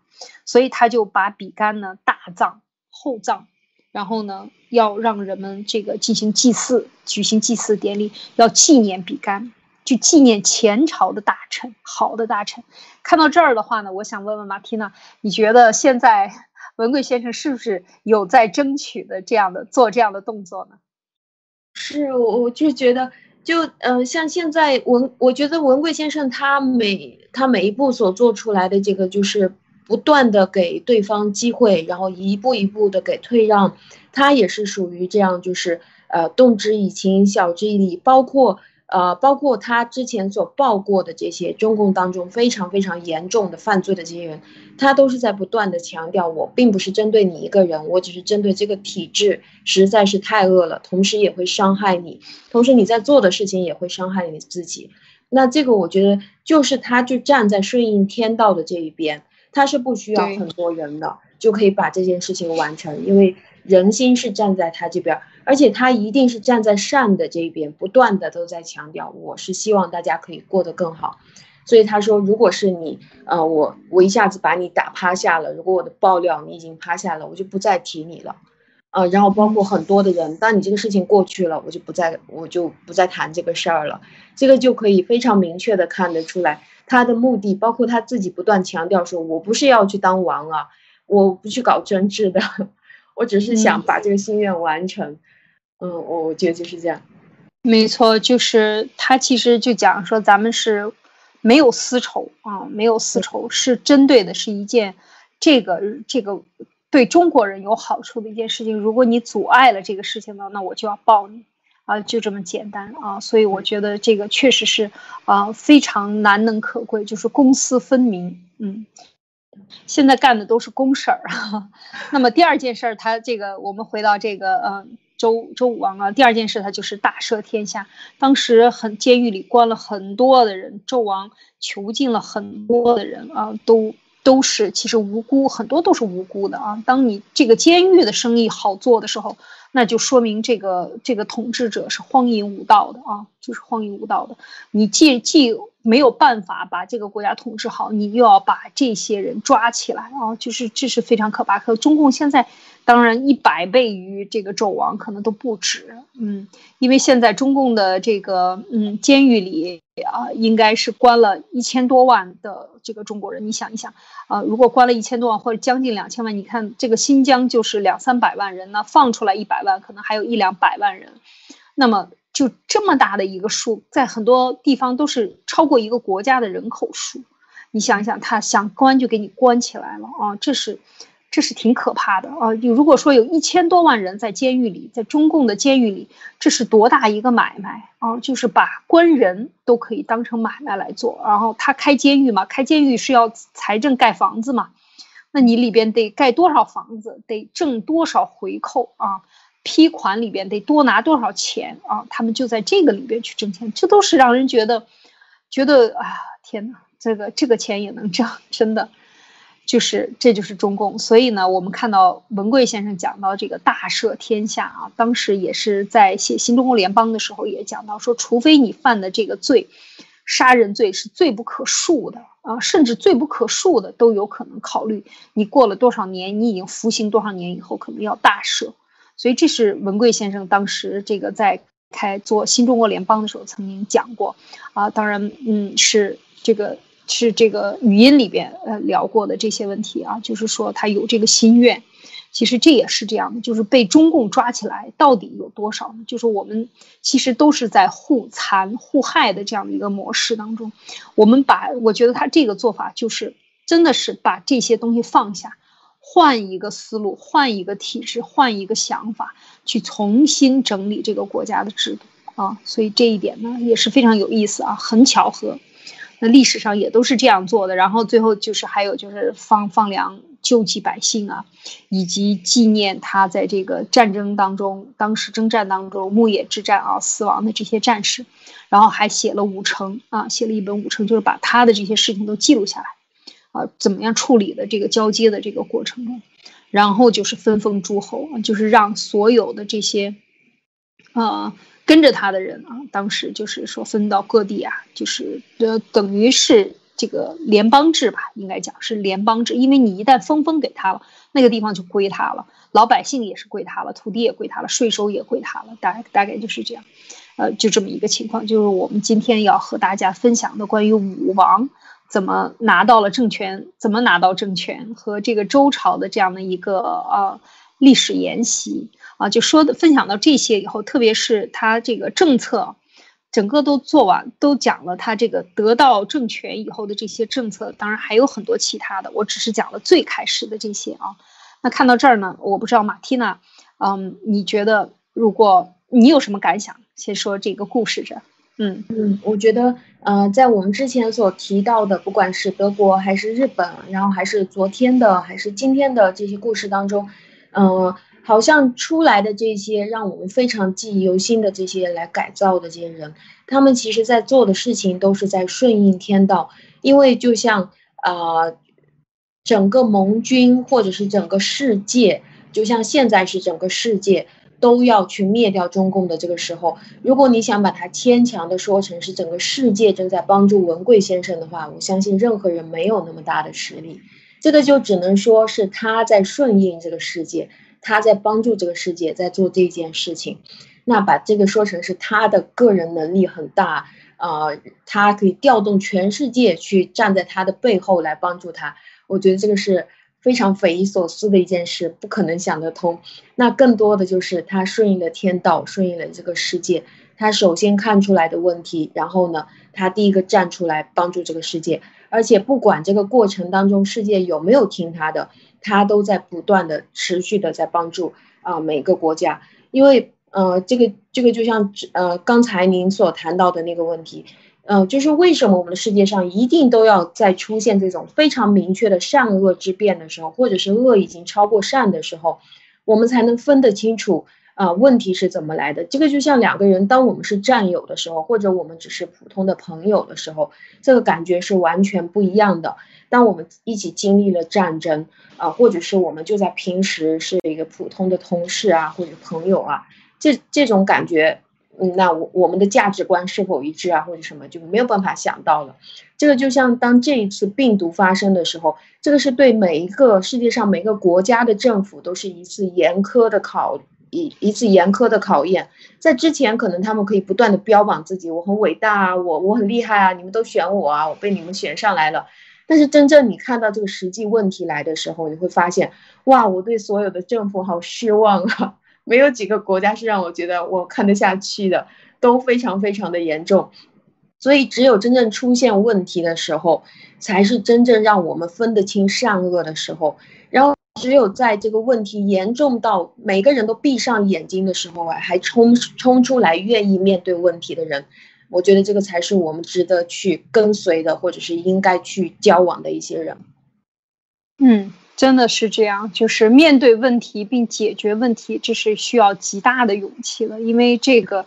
所以他就把比干呢大葬厚葬。”然后呢，要让人们这个进行祭祀，举行祭祀典礼，要纪念比干，就纪念前朝的大臣，好的大臣。看到这儿的话呢，我想问问马蒂娜，你觉得现在文贵先生是不是有在争取的这样的做这样的动作呢？是，我我就觉得，就嗯，像现在文，我觉得文贵先生他每他每一步所做出来的这个就是。不断的给对方机会，然后一步一步的给退让，他也是属于这样，就是呃动之以情，晓之以理，包括呃包括他之前所报过的这些中共当中非常非常严重的犯罪的这些人，他都是在不断的强调，我并不是针对你一个人，我只是针对这个体制实在是太恶了，同时也会伤害你，同时你在做的事情也会伤害你自己。那这个我觉得就是他就站在顺应天道的这一边。他是不需要很多人的，就可以把这件事情完成，因为人心是站在他这边，而且他一定是站在善的这一边，不断的都在强调，我是希望大家可以过得更好。所以他说，如果是你，呃，我我一下子把你打趴下了，如果我的爆料你已经趴下了，我就不再提你了，呃，然后包括很多的人，当你这个事情过去了，我就不再我就不再谈这个事儿了，这个就可以非常明确的看得出来。他的目的包括他自己不断强调说：“我不是要去当王啊，我不去搞政治的，[laughs] 我只是想把这个心愿完成。”嗯，我我觉得就是这样。没错，就是他其实就讲说，咱们是没有私仇啊，没有私仇，是针对的是一件这个这个对中国人有好处的一件事情。如果你阻碍了这个事情呢，那我就要报你。啊，就这么简单啊，所以我觉得这个确实是啊非常难能可贵，就是公私分明。嗯，现在干的都是公事儿。[laughs] 那么第二件事儿，他这个我们回到这个呃周周武王啊，第二件事他就是大赦天下。当时很监狱里关了很多的人，纣王囚禁了很多的人啊，都。都是其实无辜，很多都是无辜的啊。当你这个监狱的生意好做的时候，那就说明这个这个统治者是荒淫无道的啊，就是荒淫无道的。你既既没有办法把这个国家统治好，你又要把这些人抓起来啊，就是这是非常可怕。可中共现在当然一百倍于这个纣王可能都不止，嗯，因为现在中共的这个嗯监狱里啊，应该是关了一千多万的这个中国人。你想一想啊，如果关了一千多万或者将近两千万，你看这个新疆就是两三百万人，那放出来一百万，可能还有一两百万人，那么。就这么大的一个数，在很多地方都是超过一个国家的人口数。你想想，他想关就给你关起来了啊！这是，这是挺可怕的啊！你如果说有一千多万人在监狱里，在中共的监狱里，这是多大一个买卖啊！就是把关人都可以当成买卖来做。然后他开监狱嘛，开监狱是要财政盖房子嘛，那你里边得盖多少房子，得挣多少回扣啊？批款里边得多拿多少钱啊？他们就在这个里边去挣钱，这都是让人觉得，觉得啊，天哪，这个这个钱也能挣，真的，就是这就是中共。所以呢，我们看到文贵先生讲到这个大赦天下啊，当时也是在写新中国联邦的时候也讲到说，除非你犯的这个罪，杀人罪是罪不可恕的啊，甚至罪不可恕的都有可能考虑，你过了多少年，你已经服刑多少年以后，可能要大赦。所以这是文贵先生当时这个在开做新中国联邦的时候曾经讲过，啊，当然，嗯，是这个是这个语音里边呃聊过的这些问题啊，就是说他有这个心愿，其实这也是这样的，就是被中共抓起来到底有多少呢？就是我们其实都是在互残互害的这样的一个模式当中，我们把我觉得他这个做法就是真的是把这些东西放下。换一个思路，换一个体制，换一个想法，去重新整理这个国家的制度啊！所以这一点呢也是非常有意思啊，很巧合。那历史上也都是这样做的。然后最后就是还有就是放放粮救济百姓啊，以及纪念他在这个战争当中，当时征战当中牧野之战啊死亡的这些战士，然后还写了五成啊，写了一本五成，就是把他的这些事情都记录下来。啊，怎么样处理的这个交接的这个过程中，然后就是分封诸侯，就是让所有的这些，呃，跟着他的人啊，当时就是说分到各地啊，就是呃，等于是这个联邦制吧，应该讲是联邦制，因为你一旦分封给他了，那个地方就归他了，老百姓也是归他了，土地也归他了，税收也归他了，大大概就是这样，呃，就这么一个情况，就是我们今天要和大家分享的关于武王。怎么拿到了政权？怎么拿到政权？和这个周朝的这样的一个呃历史沿袭啊，就说的分享到这些以后，特别是他这个政策，整个都做完，都讲了他这个得到政权以后的这些政策。当然还有很多其他的，我只是讲了最开始的这些啊。那看到这儿呢，我不知道马蒂娜，嗯，你觉得如果你有什么感想？先说这个故事这。嗯嗯，我觉得，呃，在我们之前所提到的，不管是德国还是日本，然后还是昨天的，还是今天的这些故事当中，嗯，好像出来的这些让我们非常记忆犹新的这些来改造的这些人，他们其实在做的事情都是在顺应天道，因为就像啊，整个盟军或者是整个世界，就像现在是整个世界。都要去灭掉中共的这个时候，如果你想把它牵强的说成是整个世界正在帮助文贵先生的话，我相信任何人没有那么大的实力，这个就只能说是他在顺应这个世界，他在帮助这个世界在做这件事情。那把这个说成是他的个人能力很大啊，他可以调动全世界去站在他的背后来帮助他，我觉得这个是。非常匪夷所思的一件事，不可能想得通。那更多的就是他顺应了天道，顺应了这个世界。他首先看出来的问题，然后呢，他第一个站出来帮助这个世界。而且不管这个过程当中世界有没有听他的，他都在不断的、持续的在帮助啊每个国家。因为呃，这个这个就像呃刚才您所谈到的那个问题。呃，就是为什么我们的世界上一定都要在出现这种非常明确的善恶之辩的时候，或者是恶已经超过善的时候，我们才能分得清楚啊？问题是怎么来的？这个就像两个人，当我们是战友的时候，或者我们只是普通的朋友的时候，这个感觉是完全不一样的。当我们一起经历了战争啊，或者是我们就在平时是一个普通的同事啊，或者朋友啊，这这种感觉。嗯，那我我们的价值观是否一致啊，或者什么就没有办法想到了。这个就像当这一次病毒发生的时候，这个是对每一个世界上每个国家的政府都是一次严苛的考一一次严苛的考验。在之前，可能他们可以不断的标榜自己，我很伟大啊，我我很厉害啊，你们都选我啊，我被你们选上来了。但是真正你看到这个实际问题来的时候，你会发现，哇，我对所有的政府好失望啊。没有几个国家是让我觉得我看得下去的，都非常非常的严重，所以只有真正出现问题的时候，才是真正让我们分得清善恶的时候。然后，只有在这个问题严重到每个人都闭上眼睛的时候啊，还冲冲出来愿意面对问题的人，我觉得这个才是我们值得去跟随的，或者是应该去交往的一些人。嗯。真的是这样，就是面对问题并解决问题，这是需要极大的勇气的。因为这个，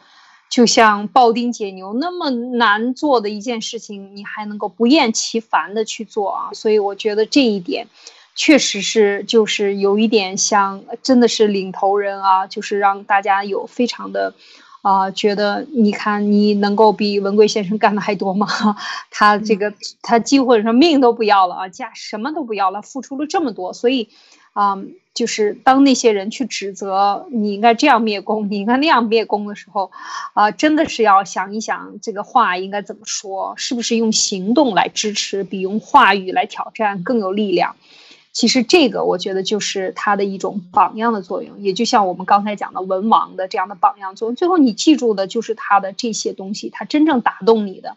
就像庖丁解牛那么难做的一件事情，你还能够不厌其烦的去做啊！所以我觉得这一点，确实是就是有一点像，真的是领头人啊，就是让大家有非常的。啊，觉得你看你能够比文贵先生干的还多吗？[laughs] 他这个他几乎说命都不要了啊，家什么都不要了，付出了这么多，所以，啊，就是当那些人去指责你应该这样灭工，你应该那样灭工的时候，啊，真的是要想一想这个话应该怎么说，是不是用行动来支持，比用话语来挑战更有力量？其实这个我觉得就是他的一种榜样的作用，也就像我们刚才讲的文王的这样的榜样作用。最后你记住的就是他的这些东西，他真正打动你的，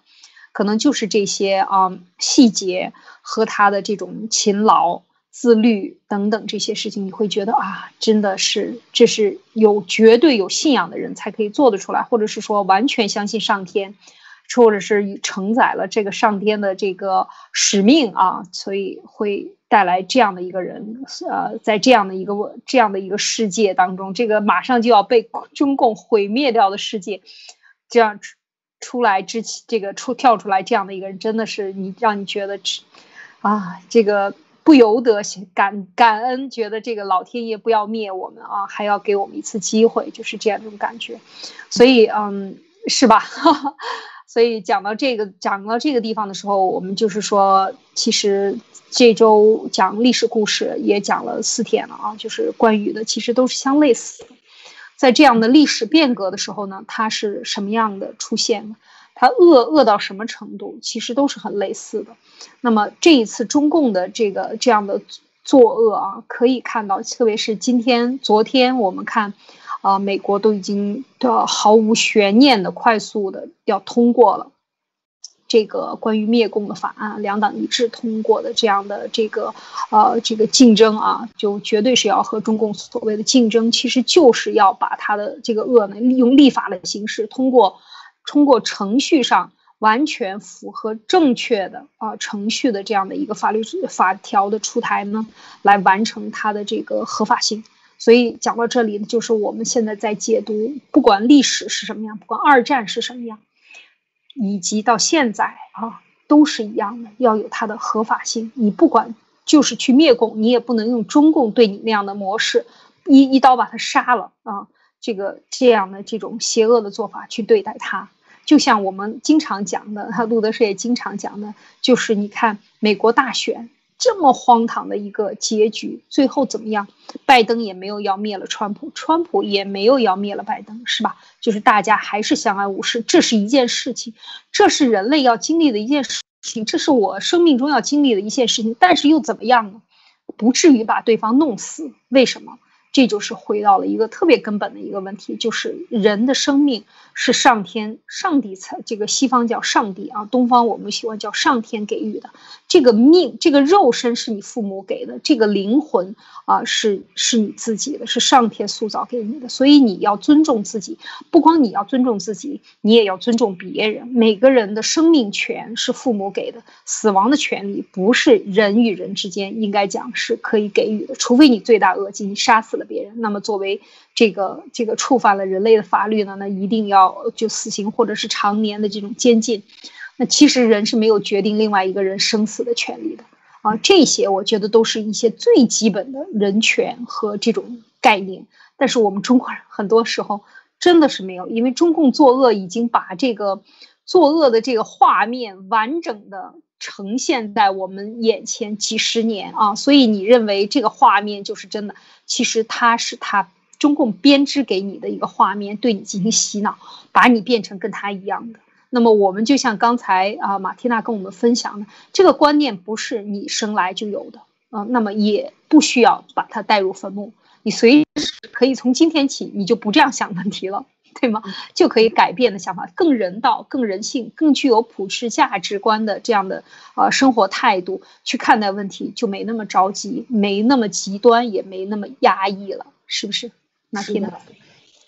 可能就是这些啊细节和他的这种勤劳、自律等等这些事情，你会觉得啊，真的是这是有绝对有信仰的人才可以做得出来，或者是说完全相信上天，或者是承载了这个上天的这个使命啊，所以会。带来这样的一个人，呃，在这样的一个这样的一个世界当中，这个马上就要被中共毁灭掉的世界，这样出出来之前，这个出跳出来这样的一个人，真的是你让你觉得，啊，这个不由得感感恩，觉得这个老天爷不要灭我们啊，还要给我们一次机会，就是这样一种感觉，所以，嗯，是吧？[laughs] 所以讲到这个讲到这个地方的时候，我们就是说，其实这周讲历史故事也讲了四天了啊，就是关于的，其实都是相类似的。在这样的历史变革的时候呢，它是什么样的出现？它恶恶到什么程度？其实都是很类似的。那么这一次中共的这个这样的作恶啊，可以看到，特别是今天、昨天，我们看。啊，美国都已经的毫无悬念的、快速的要通过了这个关于灭共的法案，两党一致通过的这样的这个呃这个竞争啊，就绝对是要和中共所谓的竞争，其实就是要把他的这个恶呢，利用立法的形式，通过通过程序上完全符合正确的啊程序的这样的一个法律法条的出台呢，来完成它的这个合法性。所以讲到这里，就是我们现在在解读，不管历史是什么样，不管二战是什么样，以及到现在啊，都是一样的，要有它的合法性。你不管就是去灭共，你也不能用中共对你那样的模式，一一刀把他杀了啊，这个这样的这种邪恶的做法去对待他。就像我们经常讲的，他路德社也经常讲的，就是你看美国大选。这么荒唐的一个结局，最后怎么样？拜登也没有要灭了川普，川普也没有要灭了拜登，是吧？就是大家还是相安无事。这是一件事情，这是人类要经历的一件事情，这是我生命中要经历的一件事情。但是又怎么样呢？不至于把对方弄死。为什么？这就是回到了一个特别根本的一个问题，就是人的生命是上天、上帝才这个西方叫上帝啊，东方我们喜欢叫上天给予的。这个命，这个肉身是你父母给的，这个灵魂啊是是你自己的，是上天塑造给你的。所以你要尊重自己，不光你要尊重自己，你也要尊重别人。每个人的生命权是父母给的，死亡的权利不是人与人之间应该讲是可以给予的，除非你罪大恶极，你杀死了。别人，那么作为这个这个触犯了人类的法律呢，那一定要就死刑或者是常年的这种监禁。那其实人是没有决定另外一个人生死的权利的啊。这些我觉得都是一些最基本的人权和这种概念。但是我们中国人很多时候真的是没有，因为中共作恶已经把这个作恶的这个画面完整的呈现在我们眼前几十年啊，所以你认为这个画面就是真的？其实它是他中共编织给你的一个画面，对你进行洗脑，把你变成跟他一样的。那么我们就像刚才啊，马缇娜跟我们分享的，这个观念不是你生来就有的啊，那么也不需要把它带入坟墓。你随时可以从今天起，你就不这样想问题了，对吗？就可以改变的想法，更人道、更人性、更具有普世价值观的这样的呃生活态度去看待问题，就没那么着急，没那么极端，也没那么压抑了，是不是？那听的，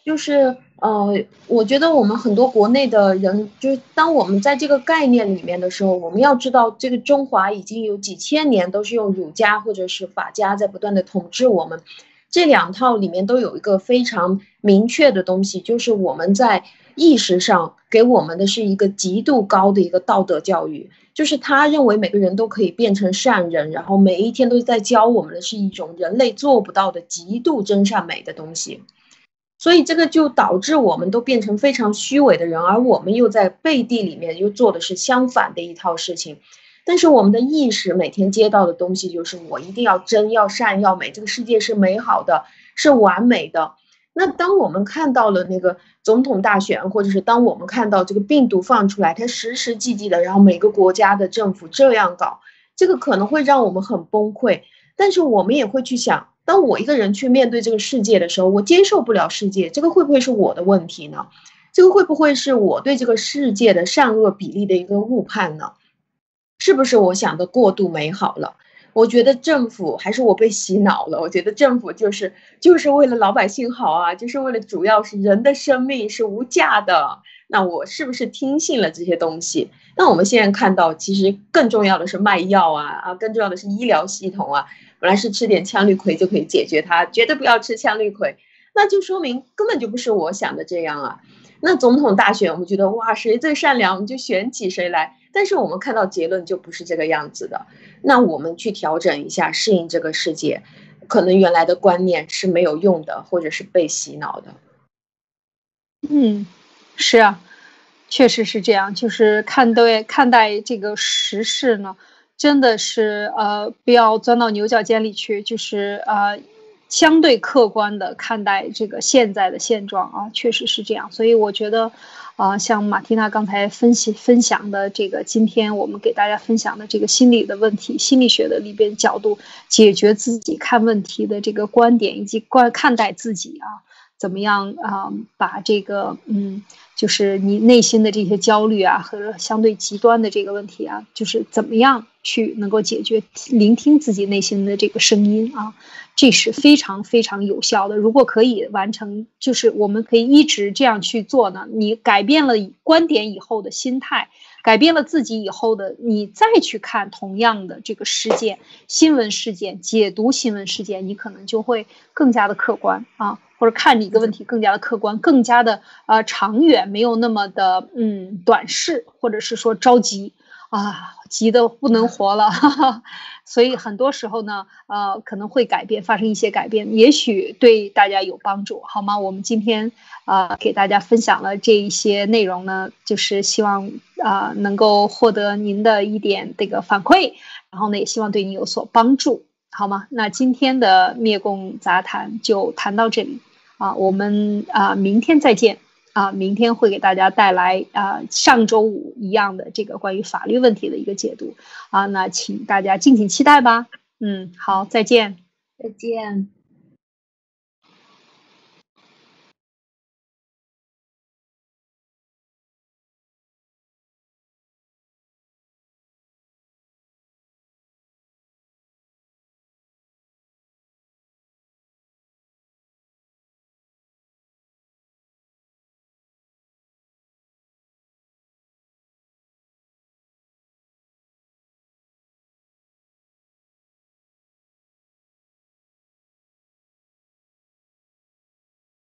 就是呃，我觉得我们很多国内的人，就是当我们在这个概念里面的时候，我们要知道，这个中华已经有几千年都是用儒家或者是法家在不断的统治我们。这两套里面都有一个非常明确的东西，就是我们在意识上给我们的是一个极度高的一个道德教育，就是他认为每个人都可以变成善人，然后每一天都在教我们的是一种人类做不到的极度真善美的东西，所以这个就导致我们都变成非常虚伪的人，而我们又在背地里面又做的是相反的一套事情。但是我们的意识每天接到的东西就是我一定要真要善要美，这个世界是美好的，是完美的。那当我们看到了那个总统大选，或者是当我们看到这个病毒放出来，它时时际际的，然后每个国家的政府这样搞，这个可能会让我们很崩溃。但是我们也会去想，当我一个人去面对这个世界的时候，我接受不了世界，这个会不会是我的问题呢？这个会不会是我对这个世界的善恶比例的一个误判呢？是不是我想的过度美好了？我觉得政府还是我被洗脑了。我觉得政府就是就是为了老百姓好啊，就是为了主要是人的生命是无价的。那我是不是听信了这些东西？那我们现在看到，其实更重要的是卖药啊啊，更重要的是医疗系统啊。本来是吃点羟氯喹就可以解决它，绝对不要吃羟氯喹，那就说明根本就不是我想的这样啊。那总统大选，我们觉得哇，谁最善良，我们就选起谁来。但是我们看到结论就不是这个样子的，那我们去调整一下，适应这个世界，可能原来的观念是没有用的，或者是被洗脑的。嗯，是啊，确实是这样。就是看对看待这个时事呢，真的是呃，不要钻到牛角尖里去，就是呃，相对客观的看待这个现在的现状啊，确实是这样。所以我觉得。啊，像马蒂娜刚才分析分享的这个，今天我们给大家分享的这个心理的问题，心理学的里边角度解决自己看问题的这个观点，以及观看待自己啊，怎么样啊，把这个嗯，就是你内心的这些焦虑啊，和相对极端的这个问题啊，就是怎么样去能够解决，聆听自己内心的这个声音啊。这是非常非常有效的。如果可以完成，就是我们可以一直这样去做呢。你改变了观点以后的心态，改变了自己以后的，你再去看同样的这个事件、新闻事件，解读新闻事件，你可能就会更加的客观啊，或者看你一个问题更加的客观，更加的呃长远，没有那么的嗯短视，或者是说着急啊，急得不能活了。[laughs] 所以很多时候呢，呃，可能会改变，发生一些改变，也许对大家有帮助，好吗？我们今天啊，给大家分享了这一些内容呢，就是希望啊，能够获得您的一点这个反馈，然后呢，也希望对你有所帮助，好吗？那今天的灭共杂谈就谈到这里啊，我们啊，明天再见。啊，明天会给大家带来啊，上周五一样的这个关于法律问题的一个解读啊，那请大家敬请期待吧。嗯，好，再见，再见。